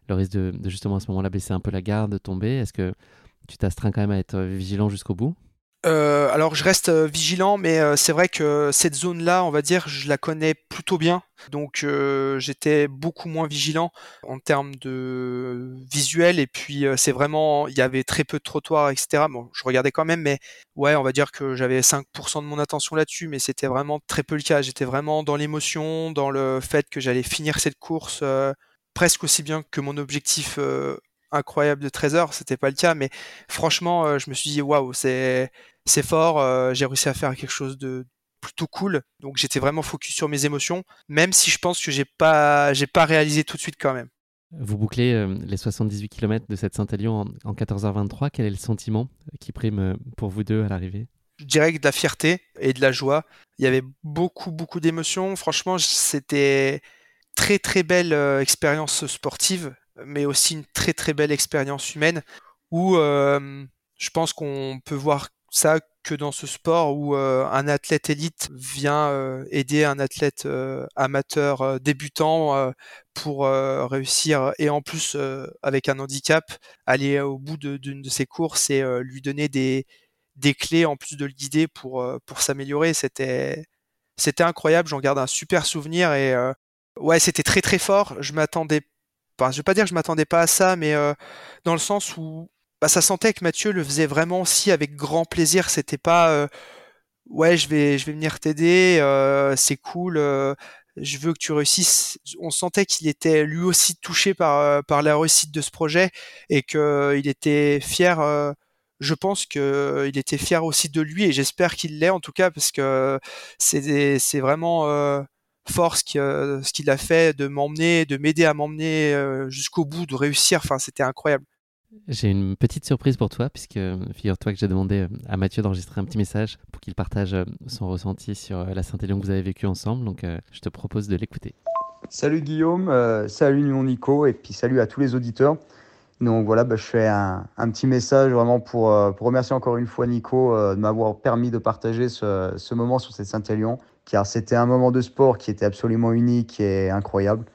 le risque de, de justement à ce moment-là baisser un peu la garde, de tomber. Est-ce que tu t'astreins quand même à être vigilant jusqu'au bout? Euh, alors je reste euh, vigilant, mais euh, c'est vrai que cette zone-là, on va dire, je la connais plutôt bien. Donc j'étais beaucoup moins vigilant en termes de visuel. Et puis c'est vraiment, il y avait très peu de trottoirs, etc. Bon, je regardais quand même, mais ouais, on va dire que j'avais 5% de mon attention là-dessus, mais c'était vraiment très peu le cas. J'étais vraiment dans l'émotion, dans le fait que j'allais finir cette course presque aussi bien que mon objectif incroyable de 13 heures, c'était pas le cas, mais franchement, je me suis dit waouh, c'est c'est fort, euh, j'ai réussi à faire quelque chose de plutôt cool. Donc j'étais vraiment focus sur mes émotions, même si je pense que j'ai pas j'ai pas réalisé tout de suite quand même. Vous bouclez euh, les 78 km de cette Saint-Élion en, 14h23. Quel est le sentiment qui prime euh, pour vous deux à l'arrivée? Je dirais que de la fierté et de la joie. Il y avait beaucoup, beaucoup d'émotions. Franchement, c'était très, très belle expérience sportive, mais aussi une très, très belle expérience humaine où je pense qu'on peut voir ça que dans ce sport où euh, un athlète élite vient euh, aider un athlète euh, amateur débutant pour réussir et en plus avec un handicap aller au bout d'une de, ses courses et lui donner des, des clés en plus de le guider pour pour s'améliorer. C'était c'était incroyable. J'en garde un super souvenir et ouais c'était très très fort. Je m'attendais enfin je vais pas dire que je m'attendais pas à ça mais dans le sens où bah, ça sentait que Mathieu le faisait vraiment aussi avec grand plaisir. C'était pas euh, ouais, je vais, je vais venir t'aider, euh, c'est cool, euh, je veux que tu réussisses. On sentait qu'il était lui aussi touché par, par la réussite de ce projet et qu'il était fier. je pense qu'il était fier aussi de lui et j'espère qu'il l'est en tout cas parce que c'est, c'est vraiment fort ce qu'il a fait de m'emmener, de m'aider à m'emmener jusqu'au bout, de réussir. Enfin, c'était incroyable. J'ai une petite surprise pour toi, puisque figure-toi que j'ai demandé euh, à Mathieu d'enregistrer un petit message pour qu'il partage euh, son ressenti sur euh, la Saint-Élion que vous avez vécu ensemble. Donc, je te propose de l'écouter. Salut Guillaume, salut mon Nico, et puis salut à tous les auditeurs. Donc voilà, bah, je fais un, petit message vraiment pour, pour, remercier encore une fois Nico de m'avoir permis de partager ce, ce moment sur cette Saint-Élion, car c'était un moment de sport qui était absolument unique et incroyable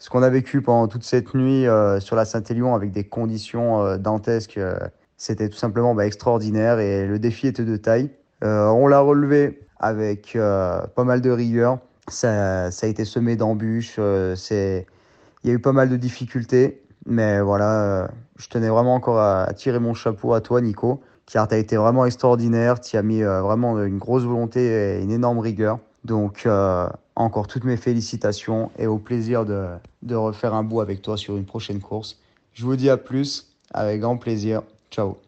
ce qu'on a vécu pendant toute cette nuit euh, sur la Saint-Élion avec des conditions euh, dantesques, euh, c'était tout simplement bah, extraordinaire et le défi était de taille. on l'a relevé avec pas mal de rigueur. Ça, ça a été semé d'embûches. il y a eu pas mal de difficultés. Mais voilà, je tenais vraiment encore à, tirer mon chapeau à toi, Nico, car tu as été vraiment extraordinaire. Tu as mis vraiment une grosse volonté et une énorme rigueur. Donc, encore toutes mes félicitations et au plaisir de, de refaire un bout avec toi sur une prochaine course. Je vous dis à plus, avec grand plaisir. Ciao.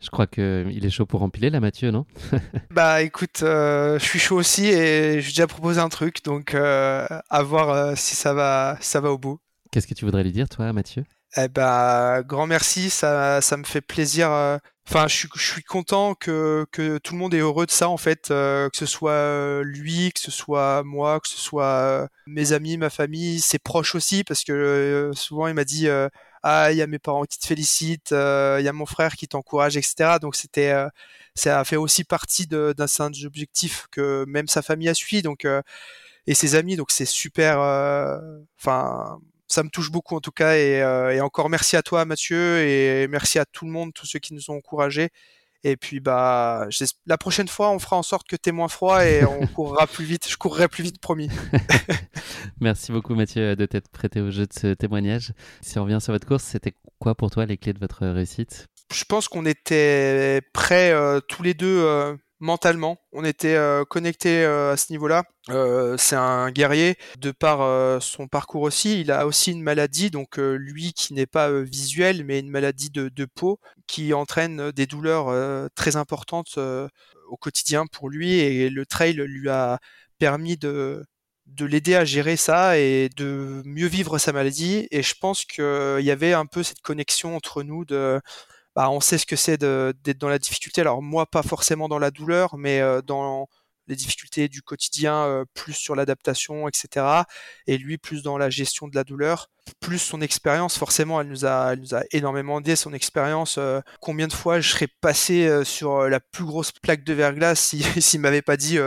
Je crois qu'il est chaud pour empiler là, Mathieu, non? Bah écoute, euh, je suis chaud aussi et j'ai déjà proposé un truc, donc euh, à voir euh, si ça va, ça va au bout. Qu'est-ce que tu voudrais lui dire, toi, Mathieu? Eh bah, grand merci, ça, ça me fait plaisir Enfin, je suis, je suis content que, que tout le monde est heureux de ça en fait, euh, que ce soit euh, lui, que ce soit moi, que ce soit euh, mes amis, ma famille, ses proches aussi, parce que souvent il m'a dit ah il y a mes parents qui te félicitent, il y a mon frère qui t'encourage, etc. Donc c'était ça a fait aussi partie d'un certain objectif que même sa famille a suivi, donc et ses amis, donc c'est super. Enfin ça me touche beaucoup en tout cas. Euh, et, encore merci à toi Mathieu et merci à tout le monde, tous ceux qui nous ont encouragés. Et puis bah la prochaine fois, on fera en sorte que tu es moins froid et on courra plus vite. Je courrai plus vite, promis. Merci beaucoup Mathieu de t'être prêté au jeu de ce témoignage. Si on revient sur votre course, c'était quoi pour toi les clés de votre réussite? Je pense qu'on était prêts euh, tous les deux euh, mentalement. On était euh, connectés euh, à ce niveau-là. Euh, c'est un guerrier. De par son parcours aussi, il a aussi une maladie, donc lui qui n'est pas visuel, mais une maladie de, peau qui entraîne des douleurs très importantes au quotidien pour lui. Et le trail lui a permis de, de l'aider à gérer ça et de mieux vivre sa maladie. Et je pense qu'il y avait un peu cette connexion entre nous de bah, on sait ce que c'est d'être dans la difficulté. Alors moi, pas forcément dans la douleur, mais euh, dans les difficultés du quotidien, euh, plus sur l'adaptation, etc. Et lui, plus dans la gestion de la douleur, plus son expérience. Forcément, elle nous a, nous a énormément aidé. Son expérience, euh, combien de fois je serais passé sur la plus grosse plaque de verglas s'il si, m'avait pas dit,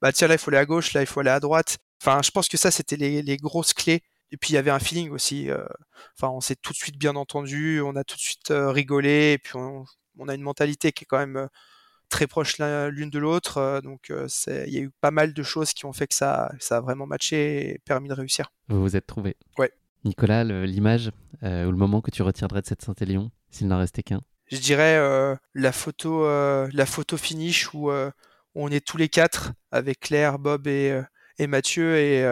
bah tiens là il faut aller à gauche, là il faut aller à droite. Enfin, je pense que ça c'était les, les grosses clés et puis il y avait un feeling aussi. Euh, enfin, on s'est tout de suite bien entendu, on a tout de suite euh, rigolé, et puis on, a une mentalité qui est quand même euh, très proche l'une de l'autre. donc il y a eu pas mal de choses qui ont fait que ça, ça a vraiment matché et permis de réussir. Vous vous êtes trouvé. Ouais. Nicolas, l'image ou le moment que tu retiendrais de cette Saint-Élion, s'il n'en restait qu'un? Je dirais la photo, la photo finish où on est tous les quatre avec Claire, Bob et, et Mathieu et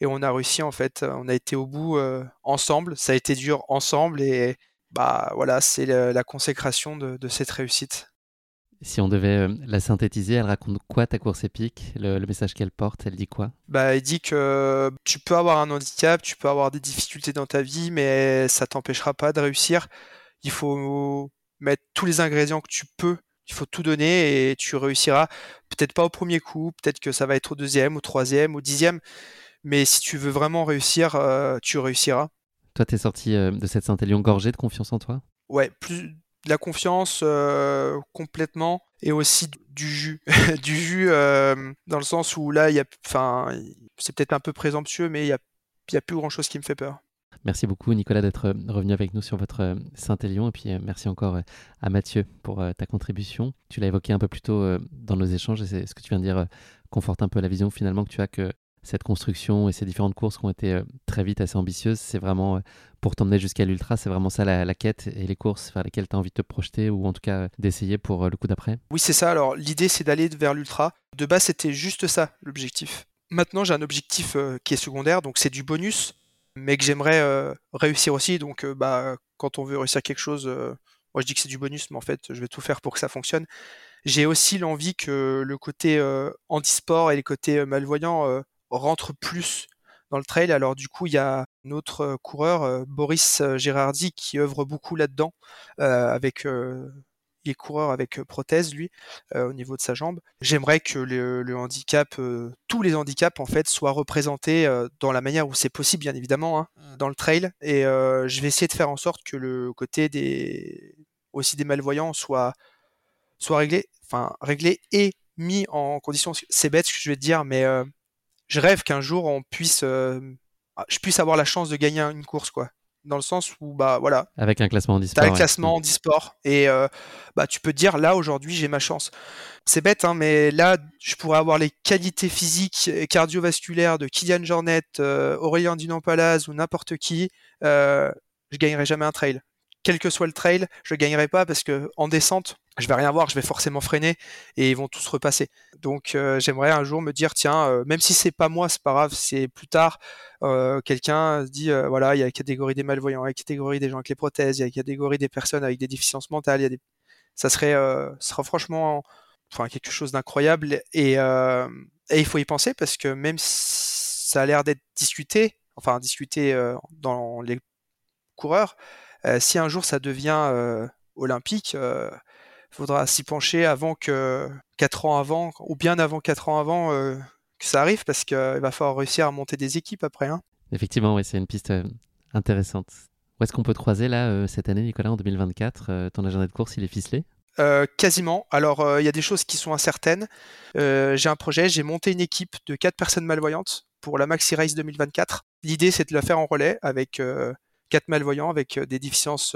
et on a réussi en fait, on a été au bout euh, ensemble, ça a été dur ensemble et bah voilà, c'est la, consécration de, cette réussite. Si on devait euh, la synthétiser, elle raconte quoi ta course épique? Le, message qu'elle porte, elle dit quoi? Bah, elle dit que tu peux avoir un handicap, tu peux avoir des difficultés dans ta vie, mais ça t'empêchera pas de réussir. Il faut mettre tous les ingrédients que tu peux il faut tout donner et tu réussiras. Peut-être pas au premier coup, peut-être que ça va être au deuxième, au troisième, au dixième, mais si tu veux vraiment réussir, euh, tu réussiras. Toi, tu es sorti euh, de cette Saint-Élion gorgé de confiance en toi? Ouais, plus de la confiance euh, complètement et aussi du jus. du jus dans le sens où là, il y a, c'est peut-être un peu présomptueux, mais il n'y a, y a plus grand-chose qui me fait peur. Merci beaucoup Nicolas d'être revenu avec nous sur votre Saint-Élion et puis merci encore à Mathieu pour ta contribution. Tu l'as évoqué un peu plus tôt dans nos échanges et c'est ce que tu viens de dire conforte un peu la vision finalement que tu as que cette construction et ces différentes courses qui ont été euh, très vite assez ambitieuses, c'est vraiment euh, pour t'emmener jusqu'à l'ultra, c'est vraiment ça la, quête et les courses vers lesquelles tu as envie de te projeter ou en tout cas d'essayer pour euh, le coup d'après Oui, c'est ça. Alors l'idée, c'est d'aller vers l'ultra. De base, c'était juste ça l'objectif. Maintenant, j'ai un objectif qui est secondaire, donc c'est du bonus, mais que j'aimerais réussir aussi. Donc, bah, quand on veut réussir quelque chose, moi je dis que c'est du bonus, mais en fait, je vais tout faire pour que ça fonctionne. J'ai aussi l'envie que le côté handisport et les côtés malvoyants rentre plus dans le trail. Alors du coup, il y a notre euh, coureur, euh, Boris euh, Gérardi, qui œuvre beaucoup là-dedans, avec il est coureur avec prothèse, lui, au niveau de sa jambe. J'aimerais que le, handicap, tous les handicaps, en fait, soient représentés dans la manière où c'est possible, bien évidemment, hein, mmh. dans le trail. Et je vais essayer de faire en sorte que le côté des aussi des malvoyants soit, soit réglé, enfin, réglé et mis en condition. C'est bête ce que je vais te dire, mais je rêve qu'un jour on puisse, je puisse avoir la chance de gagner une course, quoi. Dans le sens où bah voilà. Avec un classement en e-sport un classement en e-sport et euh, bah tu peux te dire là aujourd'hui j'ai ma chance. C'est bête hein, mais là je pourrais avoir les qualités physiques et cardiovasculaires de Kylian Jornet euh, Aurélien Dunan-Palaz ou n'importe qui euh, je gagnerai jamais un trail. Quel que soit le trail je gagnerai pas parce que en descente je vais rien voir, je vais forcément freiner et ils vont tous repasser. Donc euh, j'aimerais un jour me dire tiens, euh, même si c'est pas moi, c'est pas grave, c'est plus tard euh, quelqu'un dit voilà, il y a la catégorie des malvoyants, il y a la catégorie des gens avec les prothèses, il y a la catégorie des personnes avec des déficiences mentales, ça serait sera franchement quelque chose d'incroyable et, et il faut y penser parce que même si ça a l'air d'être discuté, enfin discuté dans les coureurs, si un jour ça devient olympique, faudra s'y pencher avant que 4 ans avant, ou bien avant 4 ans avant euh, que ça arrive, parce qu'il va falloir réussir à monter des équipes après. Hein. Effectivement, oui, c'est une piste euh, intéressante. Où est-ce qu'on peut te croiser là euh, cette année, Nicolas, en 2024 Ton agenda de course, il est ficelé? Quasiment. Alors, il y a des choses qui sont incertaines. j'ai un projet, j'ai monté une équipe de 4 personnes malvoyantes pour la Maxi Race 2024. L'idée, c'est de la faire en relais avec 4 malvoyants avec des déficiences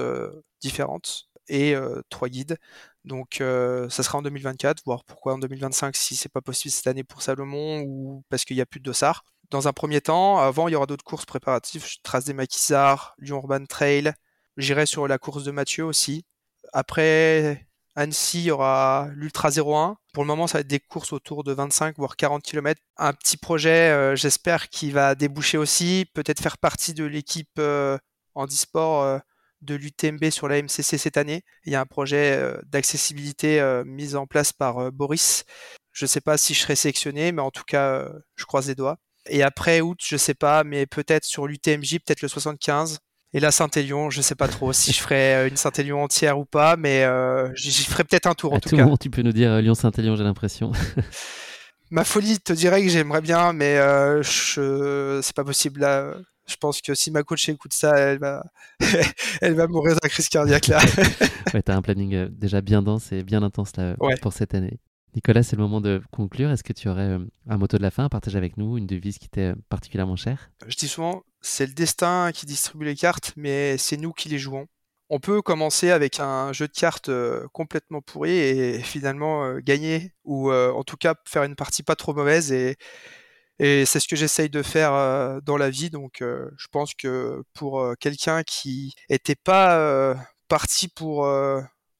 différentes et trois guides. Donc ça sera en 2024, voir pourquoi en 2025 si c'est pas possible cette année pour Salomon ou parce qu'il n'y a plus de dossard. Dans un premier temps, avant il y aura d'autres courses préparatives, je trace des maquisards, Lyon Urban Trail, j'irai sur la course de Mathieu aussi. Après Annecy, il y aura l'Ultra 01. Pour le moment, ça va être des courses autour de 25 voire 40 km. Un petit projet, j'espère, qui va déboucher aussi, peut-être faire partie de l'équipe e-sport de l'UTMB sur la MCC cette année. Il y a un projet euh, d'accessibilité euh, mis en place par euh, Boris. Je ne sais pas si je serai sélectionné, mais en tout cas, je croise les doigts. Et après août, je ne sais pas, mais peut-être sur l'UTMJ, peut-être le 75. Et la Saint-Élion, je ne sais pas trop si je ferai une Saint-Élion entière ou pas, mais j'y ferai peut-être un tour en à tout, tout cas. Moment, tu peux nous dire Lyon-Saint-Élion, j'ai l'impression. Ma folie te dirait que j'aimerais bien, mais je... c'est pas possible là. Je pense que si ma coach écoute ça, elle va, elle va mourir d'un crise cardiaque là. ouais, t'as un planning euh, déjà bien dense et bien intense là pour cette année. Nicolas, c'est le moment de conclure. Est-ce que tu aurais euh, un motto de la fin à partager avec nous, une devise qui t'est euh, particulièrement chère? Je dis souvent, c'est le destin qui distribue les cartes, mais c'est nous qui les jouons. On peut commencer avec un jeu de cartes complètement pourri et finalement gagner, ou en tout cas faire une partie pas trop mauvaise et, et c'est ce que j'essaye de faire euh, dans la vie. Donc, euh, je pense que pour euh, quelqu'un qui n'était pas parti pour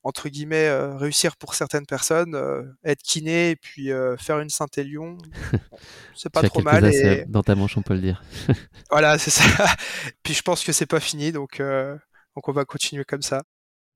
entre guillemets réussir pour certaines personnes, être kiné et puis faire une Saint-Élion, c'est pas trop mal. Et... Dans ta manche, on peut le dire. voilà, c'est ça. puis je pense que c'est pas fini, donc donc on va continuer comme ça.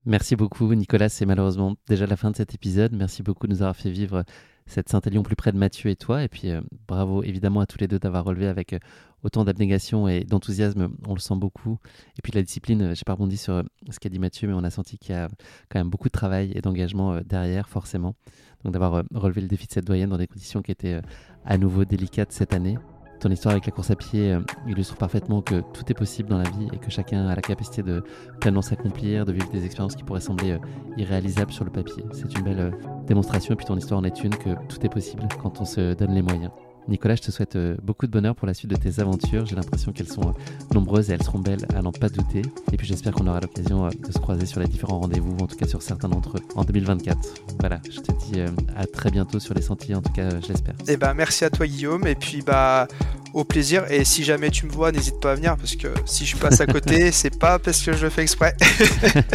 Merci beaucoup, Nicolas. C'est malheureusement déjà la fin de cet épisode. Merci beaucoup de nous avoir fait vivre cette Saint-Élion plus près de Mathieu et toi. Et puis euh, bravo évidemment à tous les deux d'avoir relevé avec euh, autant d'abnégation et d'enthousiasme. On le sent beaucoup. Et puis la discipline, euh, j'ai pas rebondi sur ce qu'a dit Mathieu, mais on a senti qu'il y a quand même beaucoup de travail et d'engagement derrière, forcément. Donc d'avoir relevé le défi de cette doyenne dans des conditions qui étaient à nouveau délicates cette année. Ton histoire avec la course à pied euh, illustre parfaitement que tout est possible dans la vie et que chacun a la capacité de pleinement s'accomplir, de vivre des expériences qui pourraient sembler euh, irréalisables sur le papier. C'est une belle euh, démonstration et puis ton histoire en est une que tout est possible quand on se donne les moyens. Nicolas, je te souhaite euh, beaucoup de bonheur pour la suite de tes aventures. J'ai l'impression qu'elles sont euh, nombreuses et elles seront belles à n'en pas douter. Et puis j'espère qu'on aura l'occasion euh, de se croiser sur les différents rendez-vous, en tout cas sur certains d'entre eux, en 2024. Voilà, je te dis à très bientôt sur les sentiers, en tout cas j'espère. Eh ben merci à toi Guillaume et puis bah au plaisir. Et si jamais tu me vois, n'hésite pas à venir parce que si je passe à côté, c'est pas parce que je le fais exprès.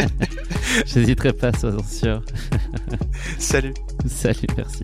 J'hésiterai pas, sois sûr. Salut. Salut, merci.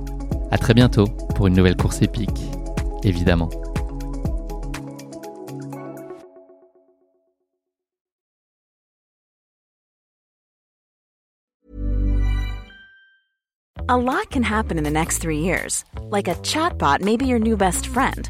À très bientôt pour une nouvelle course épique, évidemment. A lot can happen in the next three years. Like a chatbot may be your new best friend.